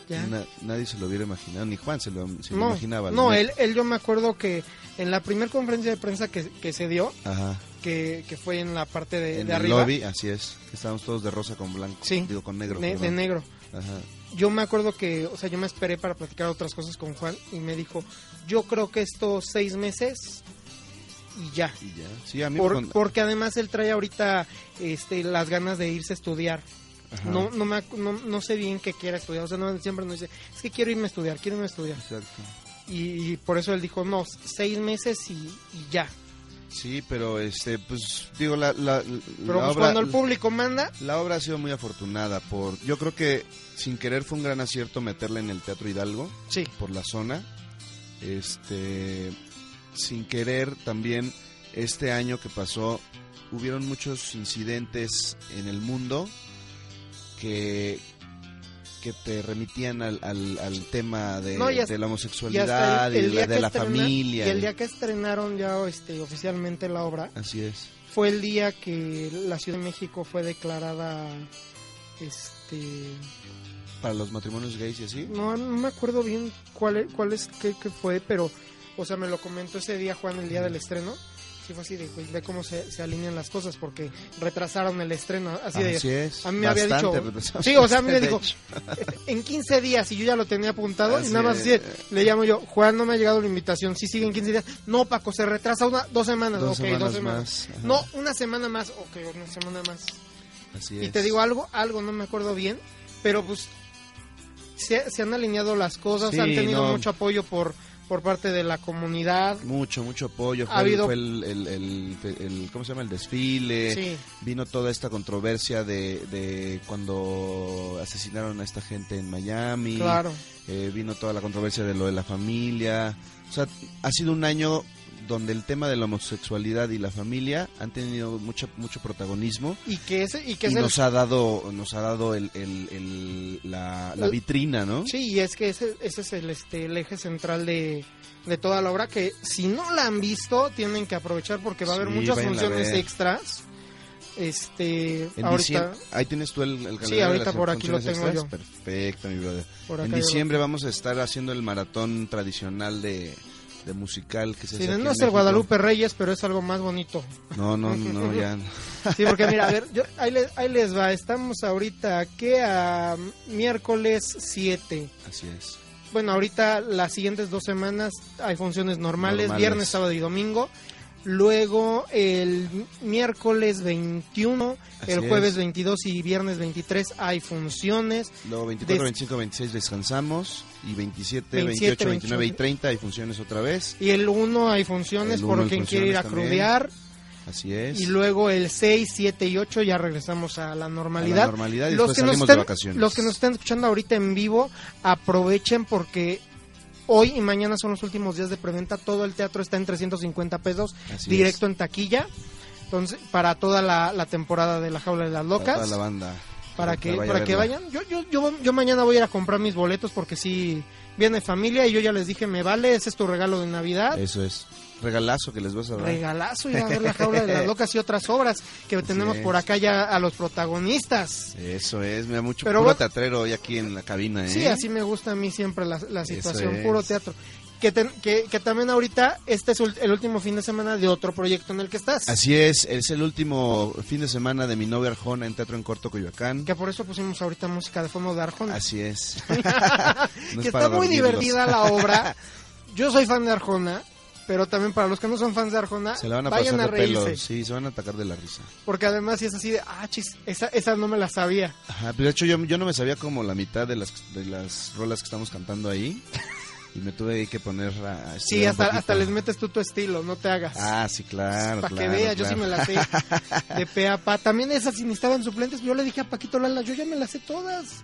Ya. Na- nadie se lo hubiera imaginado, ni Juan se lo, se lo no, imaginaba. no él, él yo me acuerdo que en la primera conferencia de prensa que, que se dio, Ajá. que, que fue en la parte de, en de el arriba, lobby, así es. Estábamos todos de rosa con blanco. Sí. Digo, con negro. ne- de negro, Ajá. Yo me acuerdo que, o sea, yo me esperé para platicar otras cosas con Juan y me dijo, yo creo que estos seis meses y ya. Y ya. Sí, a mí Por- con- Porque además él trae ahorita este, las ganas de irse a estudiar. Ajá. No, no, me, no, no sé bien qué quiera estudiar. O sea, no, siempre nos dice, es que quiero irme a estudiar, quiero irme a estudiar. Exacto. Y, y por eso él dijo, no, seis meses y, y ya. Sí, pero este, pues, digo, la, la, Pero la pues, obra... cuando el público manda, La obra ha sido muy afortunada por... Yo creo que sin querer fue un gran acierto meterla en el Teatro Hidalgo. sí. por la zona. Este, sin querer también este año que pasó hubieron muchos incidentes en el mundo que que te remitían al, al, al tema de, No, y hasta- de la homosexualidad y el, el de, la, de familia. Y el día que estrenaron ya este, oficialmente la obra, Así es. fue el día que la Ciudad de México fue declarada este Para los matrimonios gays y así. no, no me acuerdo bien cuál es, cuál es qué, qué fue pero o sea me lo comentó ese día Juan el día del estreno sí fue así de güey, ve cómo se, se alinean las cosas porque retrasaron el estreno así de es. a mí me había dicho sí o sea a mí me dijo (laughs) en 15 días y yo ya lo tenía apuntado y nada más así, le llamo yo Juan no me ha llegado la invitación sí siguen 15 días no Paco se retrasa una dos semanas Dos ok semanas dos semanas. más, no una semana más ok una semana más. Así y te digo algo, algo no me acuerdo bien, pero pues se, se han alineado las cosas, Sí, han tenido no. mucho apoyo por por parte de la comunidad. Mucho, mucho apoyo. Fue, Ha habido- fue el, el, el- el- ¿cómo se llama? El desfile. Sí, Vino toda esta controversia de, de cuando asesinaron a esta gente en Miami. claro. Eh, vino toda la controversia de lo de la familia. O sea, ha sido un año donde el tema de la homosexualidad y la familia han tenido mucho, mucho protagonismo Y que ese y que y es el- nos ha dado nos ha dado el, el- el- la, la vitrina, ¿no? sí, y es que ese, ese es el este el eje central de de toda la obra que si no la han visto tienen que aprovechar porque va a haber Sí, muchas funciones extras. Este, En ahorita ahí tienes tú el, el calendario Sí, ahorita por aquí lo tengo extras. yo. Perfecto, mi brother. En diciembre vamos a estar haciendo el maratón tradicional de, de musical que se Sí, hace no es el. Guadalupe Reyes, pero es algo más bonito. No, no, no, ya. (laughs) Sí, porque mira, a ver, yo- ahí, les, ahí les va. Estamos ahorita, ¿qué? A miércoles 7. Así es. Bueno, ahorita las siguientes dos semanas hay funciones normales, Normales. viernes, sábado y domingo. Luego el miércoles 21, Así el jueves es. 22 y viernes 23 hay funciones. Luego 24, Des- 25, 26 descansamos. Y 27, 27, 28, 29 y 28. 30 hay funciones otra vez. Y el 1 hay funciones por quien quiere ir a también. crudear. Así es. Y luego el 6, 7 y 8 ya regresamos a la A normalidad. la normalidad y los que nos estén, de vacaciones. los que nos estén escuchando ahorita en vivo, aprovechen porque hoy y mañana son los últimos días de preventa. Todo el teatro está en 350 pesos, Así directo en taquilla. Entonces, para toda la, la temporada de la jaula de las. Para locas. toda la banda. para Para que, que vaya para que vayan. Yo, yo, yo, yo mañana voy a ir a comprar mis boletos porque sí viene familia y yo ya les dije, me vale, ese es tu regalo de Navidad. Eso es. Regalazo que les vas a dar. Regalazo ir a ver la jaula de las (laughs) locas y otras obras que tenemos por acá ya a los protagonistas. Eso es, me da mucho Pero puro teatrero hoy aquí en la cabina, ¿eh? Sí, así me gusta a mí siempre la, la situación, es. puro teatro. Que, ten- que, que también ahorita este es el último fin de semana de otro proyecto en el que estás. Así es, es el último fin de semana de mi novia Arjona en Teatro en Corto Coyoacán. Que por eso pusimos ahorita música de fondo de Arjona. Así es. que (laughs) No es está muy dormirlos. divertida la obra. (laughs) Yo soy fan de Arjona, pero también para los que no son fans de Arjona, Se la van a vayan pasar a de reírse. pelo. Sí, se van a atacar de la risa. Porque además si es así de, ah, chis, esa, esa no me la sabía. Ajá, de hecho yo, yo no me sabía como la mitad de las, de las rolas que estamos cantando ahí. (laughs) Y me tuve que poner a... a Sí, hasta, hasta les metes tú tu estilo, no te hagas. Ah, sí, claro, para claro, que veas, yo sí claro. me la sé de pe a pa. (laughs) También esas si necesitaban suplentes, yo le dije a Paquito Lala, yo ya me las sé todas.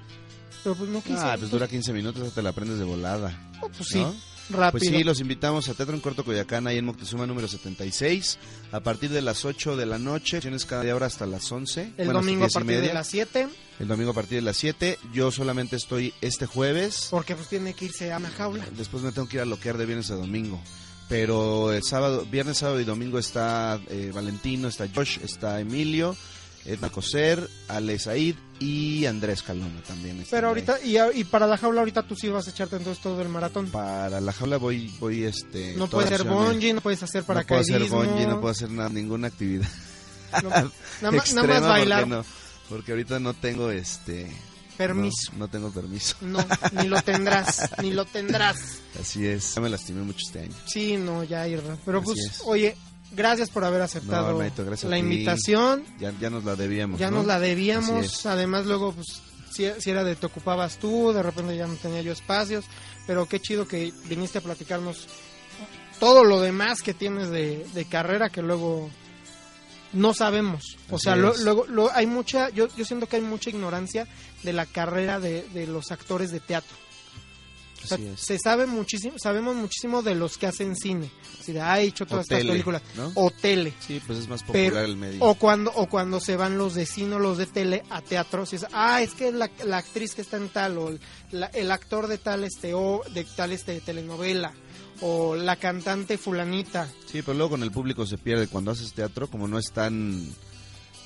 Pero pues no quise. Ah, pues dura 15 minutos, te la aprendes de volada. Oh, pues sí. Rápido. Pues sí, los invitamos a Teatro en Corto Coyacán, ahí en Moctezuma número 76, a partir de las 8 de la noche, tienes cada día hora hasta las 11. El bueno, domingo a 10 y partir de las 7, El domingo a partir de las 7. Yo solamente estoy este jueves. porque pues tiene que irse a una jaula. Después me tengo que ir a loquear de viernes a domingo. Pero el sábado, viernes, sábado y domingo está eh, Valentino, está Josh, está Emilio, Edna Coser, Ale Said y Andrés Calona también. Pero ahorita, y, para la jaula ahorita tú sí vas a echarte entonces todo el maratón. Para la jaula voy, voy este... No puedes hacer bungee, no puedes hacer No puedo paracaidismo. hacer bungee, no puedo hacer nada, ninguna actividad no- nada, más- extrema nada más bailar. Porque, no, porque ahorita no tengo este... Permiso. No, no tengo permiso. No, ni lo tendrás, (laughs) ni lo tendrás. Así es. Ya me lastimé mucho este año. Sí, no, ya Irra. Pero Así pues, es. oye, gracias por haber aceptado No, la invitación. Ya, ya nos la debíamos. Ya ¿no? nos la debíamos. Además, luego, pues, si, si era de te ocupabas tú, de repente ya no tenía yo espacios. Pero qué chido que viniste a platicarnos todo lo demás que tienes de, de carrera que luego no sabemos. O Así sea, lo- luego lo- hay mucha, yo, yo siento que hay mucha ignorancia de la carrera de, de los actores de teatro. O sea, se sabe muchísimo, sabemos muchísimo de los que hacen cine. Así de, ha hecho todas O estas tele, películas. ¿no? O tele. Sí, pues es más popular Pero- el medio. O cuando, o cuando se van los de cine o los de tele a teatro, si es, ah, es que la, la actriz que está en tal, o la- el actor de tal este o de tal este telenovela, o la cantante fulanita. Sí, pero luego con el público se pierde. Cuando haces teatro, como no es tan,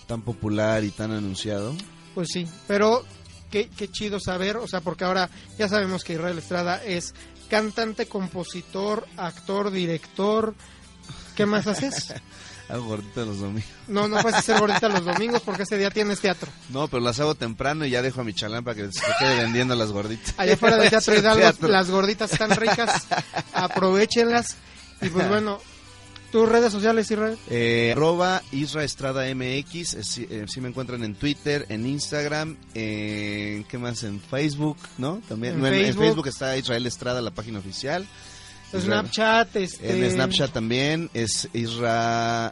tan popular y tan anunciado. Pues sí, pero qué, qué chido saber, o sea, porque ahora ya sabemos que Israel Estrada es cantante, compositor, actor, director. ¿Qué más haces? (laughs) Hago gordito los domingos. No, no puedes hacer gordita los domingos porque ese día tienes teatro. No, pero las hago temprano y ya dejo a mi chalán para que se quede vendiendo las gorditas. Allá afuera de (laughs) Teatro Hidalgo, teatro. las gorditas están ricas, (laughs) aprovechenlas. Y pues bueno, tus redes sociales, Israel. Eh, arroba Isra Estrada MX, eh, si, eh, si me encuentran en Twitter, en Instagram, en ¿qué más? En Facebook, ¿no? También En no, en, en Facebook. Está Israel Estrada, la página oficial. Snapchat, este... En Snapchat también es Isra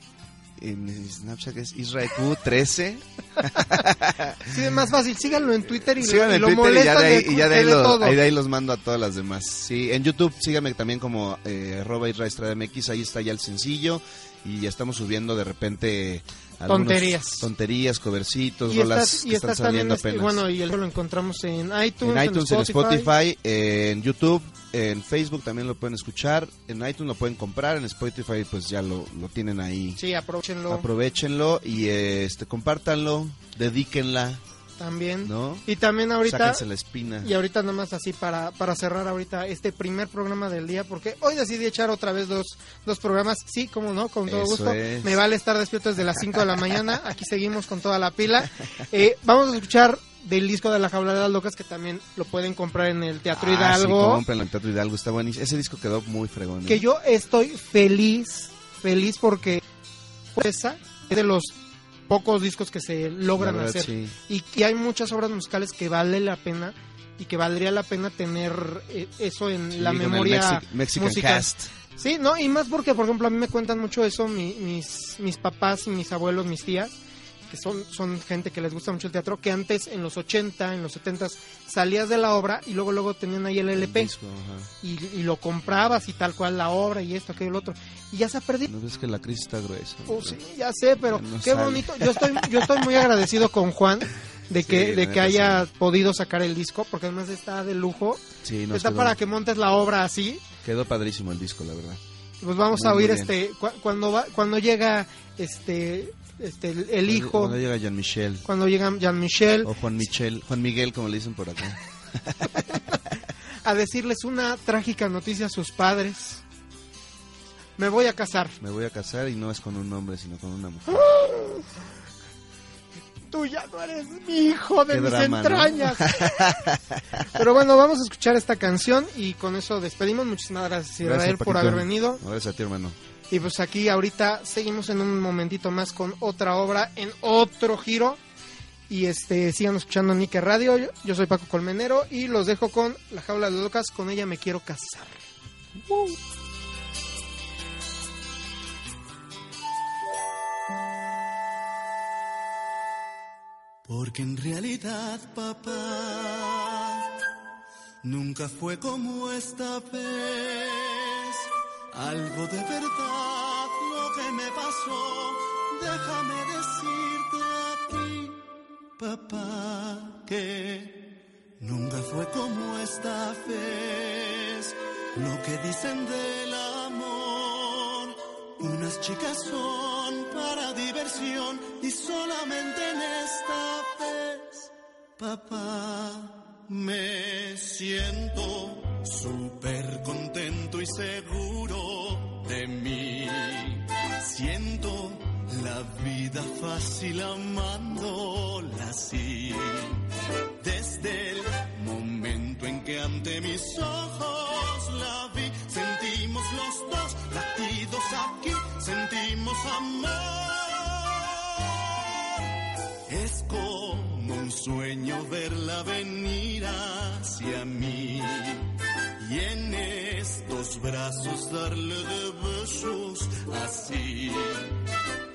en Snapchat es IsraEQ13. (laughs) Sí, es más fácil, síganlo en Twitter y, lo- y en Twitter y ya de ahí, y ya de ahí, lo- todo. ahí de ahí los mando a todas las demás. Sí, en YouTube síganme también como eh, MX, ahí está ya el sencillo y ya estamos subiendo de repente Tonterías. tonterías, covercitos, y rolas estás, y que están estás también, saliendo este, apenas. bueno, y el lo encontramos en iTunes, en iTunes, en Spotify, eh, en YouTube, en Facebook también lo pueden escuchar, en iTunes lo pueden comprar, en Spotify pues ya lo, lo tienen ahí. Sí, aprovechenlo Aprovechenlo y este compártanlo, dedíquenla, también. ¿no? Y también ahorita... Sáquense la espina. Y ahorita nada más así para, para cerrar ahorita este primer programa del día, porque hoy decidí echar otra vez dos, dos programas, sí, como no, con todo Eso gusto. es. Me vale estar despierto desde las 5 de la mañana, aquí seguimos con toda la pila. Eh, vamos a escuchar del disco de La Jaula de las Locas, que también lo pueden comprar en el Teatro Ah, sí, Hidalgo. compren el Teatro Hidalgo, está buenísimo. Ese disco quedó muy fregón. ¿eh? que yo estoy feliz, feliz porque esa es de los pocos discos que se logran verdad, hacer. sí. y que hay muchas obras musicales que vale la pena y que valdría la pena tener eh, eso en Sí, la memoria Mexi- Mexican musical. Cast. Sí, no, y más porque, por ejemplo, a mí me cuentan mucho eso mi- mis, mis papás y mis abuelos, mis tías, que son, son gente que les gusta mucho el teatro, que antes, en los 80, en los 70, salías de la obra y luego luego tenían ahí el LP El disco, y, y lo comprabas y tal cual la obra y esto, aquello, lo otro. Y ya se ha perdido. ¿No ves que la crisis está gruesa? Oh, sí, ya sé, pero No qué sale. bonito. Yo estoy, yo estoy muy agradecido con Juan de que, de que haya podido sacar el disco, porque además está de lujo. Sí, está quedó, para que montes la obra así. quedó padrísimo el disco, la verdad. Pues vamos Muy, a oír este cu- cuando va, cuando llega este este el, el hijo, Cuando llega Jean Michel. cuando llega Jean Michel O Juan Michel, Juan Miguel, como le dicen por acá. (laughs) a decirles una trágica noticia a sus padres. Me voy a casar. Me voy a casar y no es con un hombre, sino con una mujer. Tú ya no eres mi hijo de Qué mis drama, ¿no? entrañas. (laughs) Pero bueno, vamos a escuchar esta canción y con eso despedimos. Muchísimas gracias Israel Gracias, por haber venido. Gracias a ti, hermano. Y pues aquí ahorita seguimos en un momentito más con otra obra en otro giro. Y este sigan escuchando Nike Radio. Yo, soy Paco Colmenero y los dejo con La Jaula de Locas. Con ella me quiero casar. Porque en realidad, papá, nunca fue como esta vez. Algo de verdad, lo que me pasó, déjame decirte aquí, papá, que nunca fue como esta vez. Lo que dicen del amor, unas chicas son para diversión y solamente en esta vez, papá, me siento súper contento y seguro de mí. Siento la vida fácil amándola así. Desde el momento en que ante mis ojos la vi, sentimos los dos latidos aquí, sentimos amor. Es como un sueño verla venir y en estos brazos darle de besos así.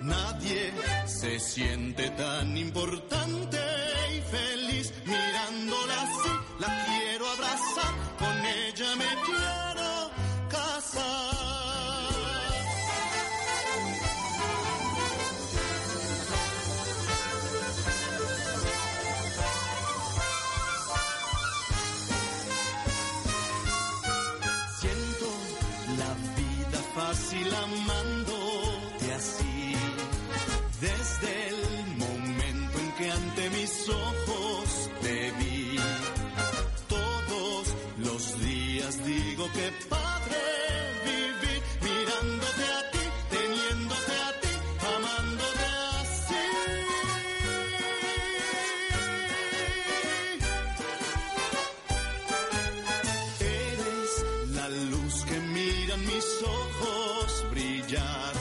Nadie se siente tan importante y feliz mirándola así. La quiero abrazar, con ella me quiero ojos brillar,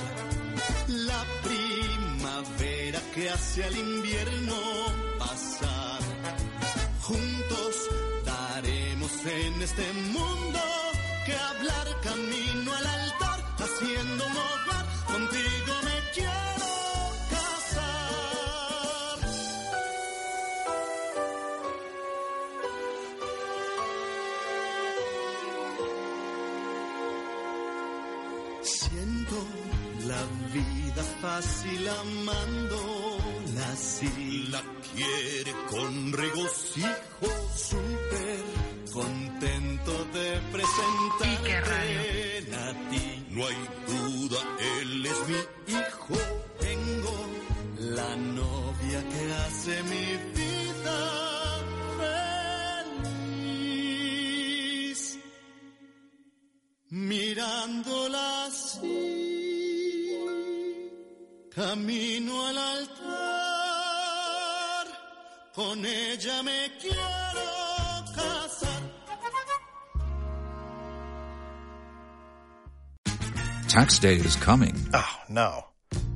la primavera que hace al invierno pasar. Juntos daremos en este mundo que hablar camino al altar, vida fácil amándola así. La quiere con regocijo, súper contento de presentarte a ti. No hay duda, él es mi hijo. Tengo la novia que hace mi vida feliz mirándola así, camino al altar, con ella me quiero casar. Tax day is coming. Oh, no.